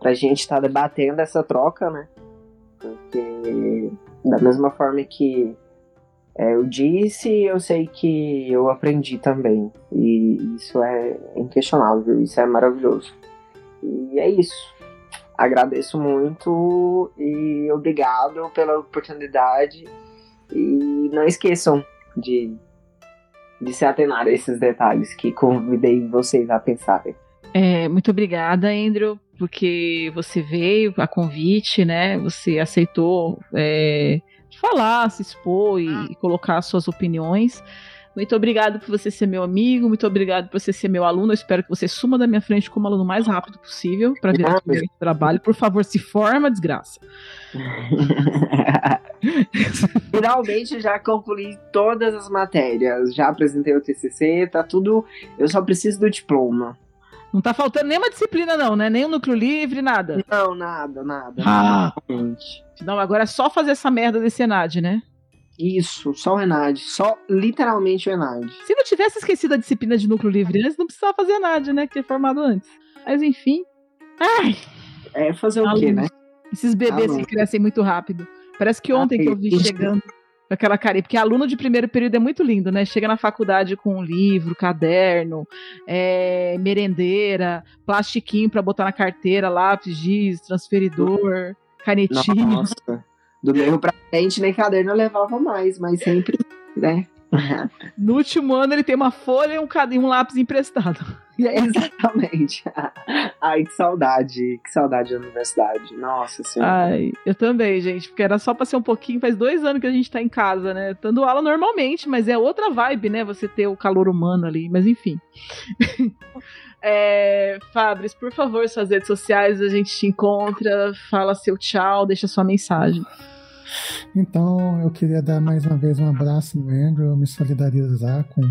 para a gente estar tá debatendo essa troca, né? Porque da mesma forma que é, eu disse, eu sei que eu aprendi também. E isso é inquestionável, isso é maravilhoso. E é isso. Agradeço muito e obrigado pela oportunidade. E não esqueçam de, de se atenar a esses detalhes que convidei vocês a pensarem. É, muito obrigada, Andrew, porque você veio a convite, né? Você aceitou é, falar, se expor e, e colocar suas opiniões. Muito obrigado por você ser meu amigo, muito obrigado por você ser meu aluno. Eu espero que você suma da minha frente como aluno o mais rápido possível para virar meu trabalho. Por favor, se forma, desgraça. (laughs) Finalmente já concluí todas as matérias, já apresentei o TCC, tá tudo. Eu só preciso do diploma. Não tá faltando nenhuma disciplina, não, né? Nem o núcleo livre, nada. Não, nada, nada. Ah. Não, agora é só fazer essa merda desse Enad, né? Isso, só o Enad. Só literalmente o Enad. Se não tivesse esquecido a disciplina de núcleo livre antes, não precisava fazer Enad, né? Que tinha formado antes. Mas enfim. Ai! É fazer o quê, né? Esses bebês que crescem muito rápido. Parece que ontem que eu vi chegando com aquela carinha. Porque aluno de primeiro período é muito lindo, né? Chega na faculdade com um livro, caderno, é, merendeira, plastiquinho para botar na carteira, lápis, giz, transferidor, canetinha. Nossa. Do meio pra frente, nem caderno eu levava mais, mas sempre, né? (laughs) No último ano ele tem uma folha e um, e um lápis emprestado. (laughs) É exatamente. (laughs) Ai, que saudade. Que saudade da universidade. Nossa senhora. Ai, eu também, gente. Porque era só pra ser um pouquinho. Faz dois anos que a gente tá em casa, né? Dando aula normalmente, mas é outra vibe, né? Você ter o calor humano ali. Mas enfim. é, Fabris, por favor, suas redes sociais, a gente te encontra. Fala seu tchau, deixa sua mensagem. Então, eu queria dar mais uma vez um abraço no Andrew, me solidarizar com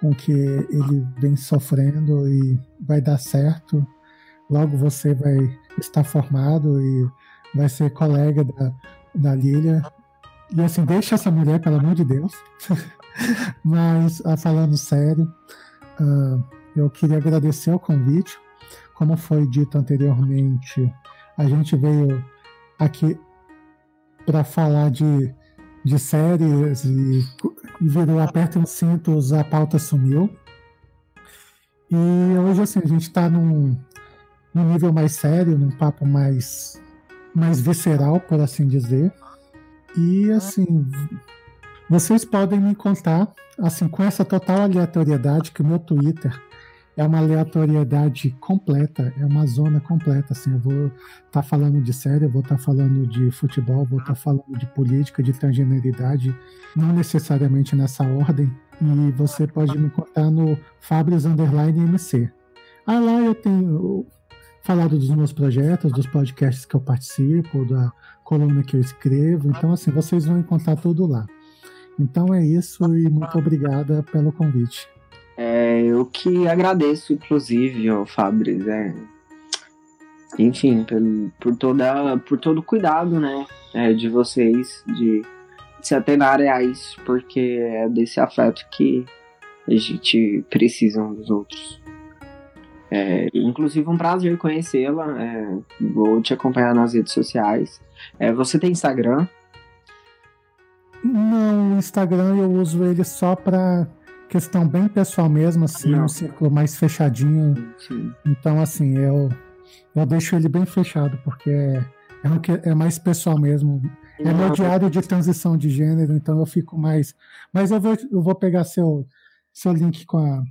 com que ele vem sofrendo e vai dar certo. Logo você vai estar formado e vai ser colega da, da Lilia. E assim, deixa essa mulher, pelo amor de Deus. (laughs) Mas, ah, falando sério, ah, eu queria agradecer o convite. Como foi dito anteriormente, a gente veio aqui para falar de, de séries e virou aperta os cintos, a pauta sumiu. E hoje, assim, a gente está num, num nível mais sério, num papo mais, mais visceral, por assim dizer. E, assim, vocês podem me contar, assim, com essa total aleatoriedade que o meu Twitter é uma aleatoriedade completa, é uma zona completa. Assim, eu vou estar tá falando de série, vou estar tá falando de futebol, vou estar tá falando de política, de transgeneridade, não necessariamente nessa ordem. E você pode me contar no Fabris Underline MC. Ah, lá eu tenho falado dos meus projetos, dos podcasts que eu participo, da coluna que eu escrevo. Então, assim, vocês vão encontrar tudo lá. Então é isso e muito obrigada pelo convite. É, eu que agradeço, inclusive, ao Fabris, é, enfim, por, por, toda, por todo o cuidado, né, é, de vocês, de, se atenarem a isso, porque é desse afeto que a gente precisa um dos outros. É, inclusive, um prazer conhecê-la. É, vou te acompanhar nas redes sociais. É, você tem Instagram? Não, o Instagram eu uso ele só para questão bem pessoal mesmo, assim, Não. um círculo mais fechadinho. Sim. Então, assim, eu, eu deixo ele bem fechado, porque é, é, o que é mais pessoal mesmo. É meu diário de transição de gênero, então eu fico mais. Mas eu vou, eu vou pegar seu, seu link com a.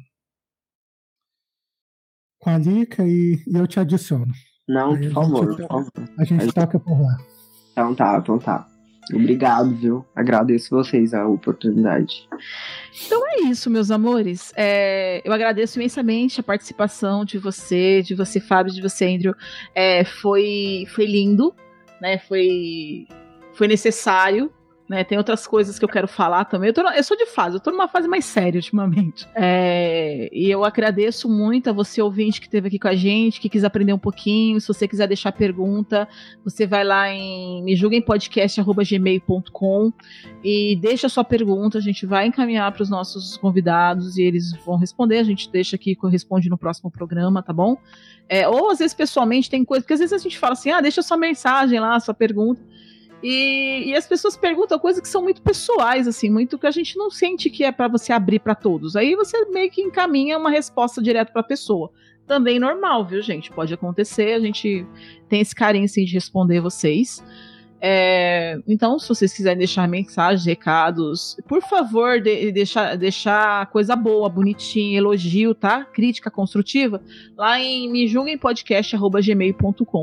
Com a Lica e, e eu te adiciono. Não, por favor, por favor. A gente toca por lá. Então tá, então tá. Obrigado, viu? Agradeço vocês a oportunidade. Então é isso, meus amores. É, eu agradeço imensamente a participação de você, de você, Fábio, de você, Andrew. É, foi, foi lindo, né? Foi, foi necessário. Né, tem outras coisas que eu quero falar também. Eu, tô, eu sou de fase, eu tô numa fase mais séria ultimamente. É, e eu agradeço muito a você, ouvinte, que esteve aqui com a gente, que quis aprender um pouquinho. Se você quiser deixar pergunta, você vai lá em mejulguempodcast.gmail.com e deixa a sua pergunta. A gente vai encaminhar para os nossos convidados e eles vão responder. A gente deixa aqui, corresponde no próximo programa, tá bom? É, ou às vezes pessoalmente tem coisa, porque às vezes a gente fala assim: ah, deixa sua mensagem lá, sua pergunta. E, e, as pessoas perguntam coisas que são muito pessoais, assim, muito que a gente não sente que é para você abrir para todos. Aí você meio que encaminha uma resposta direto para a pessoa. Também normal, viu, gente? Pode acontecer, a gente tem esse carinho, assim, de responder vocês. É, então, se vocês quiserem deixar mensagens, recados, por favor, de, deixar, deixar coisa boa, bonitinha, elogio, tá? Crítica construtiva, lá em me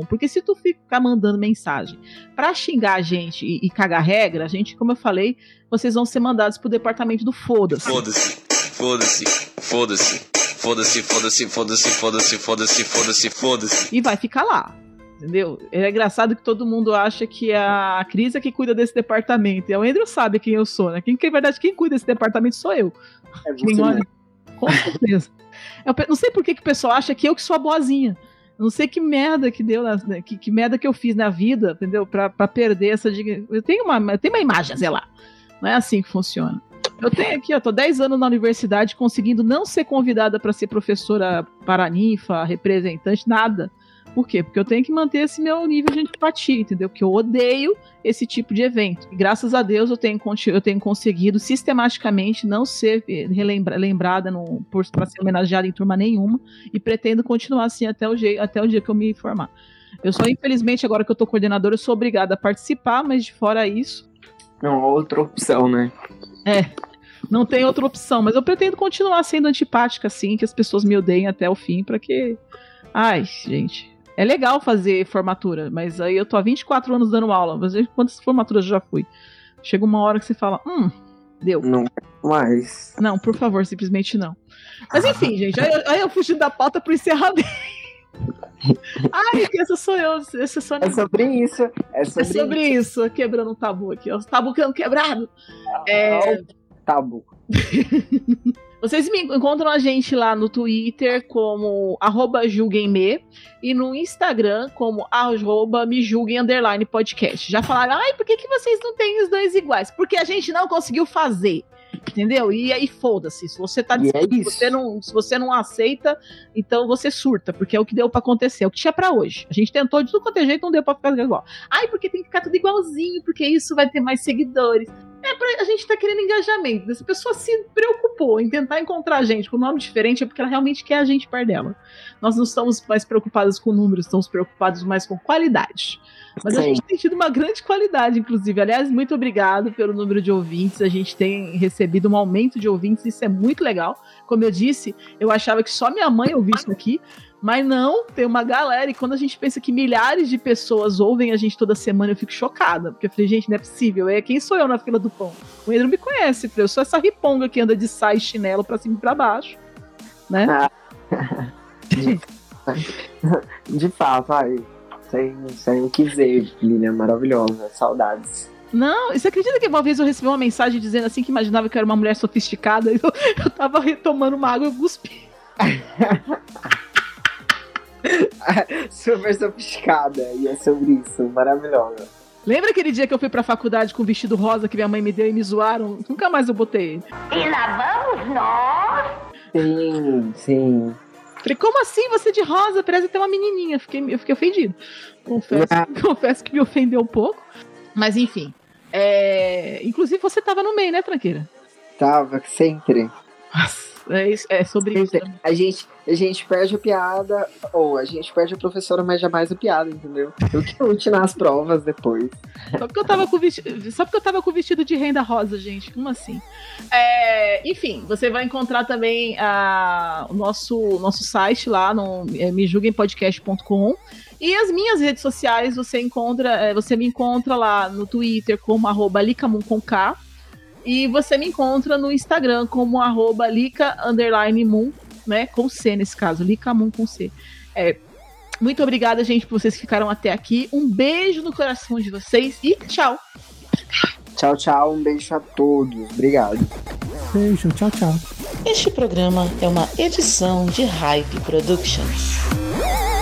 Porque se tu ficar mandando mensagem pra xingar a gente e, e cagar regra, a gente, como eu falei, vocês vão ser mandados pro departamento do foda-se. Foda-se, foda-se, foda-se. Foda-se, foda-se, foda-se, foda-se, foda-se, foda-se, foda-se. E vai ficar lá entendeu? É engraçado que todo mundo acha que é a Cris é que cuida desse departamento. E o Andrew sabe quem eu sou, né? Quem, que, na verdade, quem cuida desse departamento sou eu. É você quem olha... Com certeza. eu não sei por que, que o pessoal acha que eu que sou a boazinha. Eu não sei que merda que deu, né? que, que merda que eu fiz na vida, entendeu? Pra, pra perder essa. Eu tenho uma, eu tenho uma imagem, sei lá. Não é assim que funciona. Eu tenho aqui, eu tô 10 anos na universidade conseguindo não ser convidada para ser professora paraninfa, representante, nada. Por quê? Porque eu tenho que manter esse meu nível de antipatia, entendeu? Porque eu odeio esse tipo de evento. E graças a Deus eu tenho, eu tenho conseguido sistematicamente não ser relembra, lembrada para ser homenageada em turma nenhuma e pretendo continuar assim até o, até o dia que eu me formar. Eu só, infelizmente, agora que eu tô coordenadora, eu sou obrigada a participar, mas de fora isso. Não, outra opção, né? É. Não tem outra opção, mas eu pretendo continuar sendo antipática, assim, que as pessoas me odeiem até o fim, para que. Ai, gente, é legal fazer formatura, mas aí eu tô há 24 anos dando aula. Mas quantas formaturas eu já fui? Chega uma hora que você fala, hum, deu. Não mais. Não, por favor, simplesmente não. Mas enfim, (laughs) gente, aí, aí eu fugi da pauta pro encerramento. (laughs) Ai, essa sou eu. Essa sou é sobre isso. É sobre, é sobre isso. isso. Quebrando um tabu aqui. O tabu quebrado. É... Tabu. Vocês me encontram a gente lá no Twitter como arroba julguemme e no Instagram como arroba me julguem underline podcast. Já falaram, ai, por que, que vocês não têm os dois iguais? Porque a gente não conseguiu fazer. Entendeu? E aí foda-se. Se você tá E é você não, se você não aceita, então você surta, porque é o que deu pra acontecer, é o que tinha pra hoje. A gente tentou de tudo quanto é jeito, não deu pra ficar igual. Ai, porque tem que ficar tudo igualzinho, porque isso vai ter mais seguidores. É pra, a gente tá querendo engajamento. Se a pessoa se preocupou em tentar encontrar a gente com nome diferente, é porque ela realmente quer a gente par dela. Nós não estamos mais preocupados com números, estamos preocupados mais com qualidade. Mas a Sim. gente tem tido uma grande qualidade, inclusive. Aliás, muito obrigado pelo número de ouvintes. A gente tem recebido um aumento de ouvintes, isso é muito legal. Como eu disse, eu achava que só minha mãe ouvia isso aqui, mas não, tem uma galera. E quando a gente pensa que milhares de pessoas ouvem a gente toda semana, eu fico chocada. Porque eu falei, gente, não é possível. É quem sou eu na fila do pão? O Pedro me conhece, eu sou essa riponga que anda de saia e chinelo pra cima e pra baixo. Né? (laughs) De fato, ai, sem, sem o que dizer, Lilian, maravilhosa, saudades. Não, você acredita que uma vez eu recebi uma mensagem dizendo assim que imaginava que eu era uma mulher sofisticada? (laughs) Eu, eu tava retomando uma água e eu cuspi. (laughs) Super sofisticada, e é sobre isso, maravilhosa. Lembra aquele dia que eu fui pra faculdade com o vestido rosa que minha mãe me deu e me zoaram? Nunca mais eu botei. E lá vamos nós. Sim, sim. Falei, como assim você de rosa? Parece até uma menininha. Fiquei, eu fiquei ofendido. Confesso, Ah. (laughs) confesso que me ofendeu um pouco. Mas enfim. É... Inclusive você tava no meio, né, Tranqueira? Tava sempre. Nossa, é, é sobre isso. sempre. A gente, a gente perde a piada, ou a gente perde a professora, mas jamais a piada, entendeu? O que lute nas provas depois. Só porque eu tava com vestido, só porque eu tava com vestido de renda rosa, gente. Como assim? É, enfim, você vai encontrar também a, o nosso, nosso site lá no é, mejulguempodcast.com. E as minhas redes sociais você encontra, é, você me encontra lá no Twitter como arroba licamun com K. E você me encontra no Instagram como arroba lica underline moon, né? Com C nesse caso, licamun com C. É, muito obrigada, gente, por vocês que ficaram até aqui. Um beijo no coração de vocês e tchau. Tchau, tchau, um beijo a todos. Obrigado. Beijo, tchau, tchau. Este programa é uma edição de Hype Productions.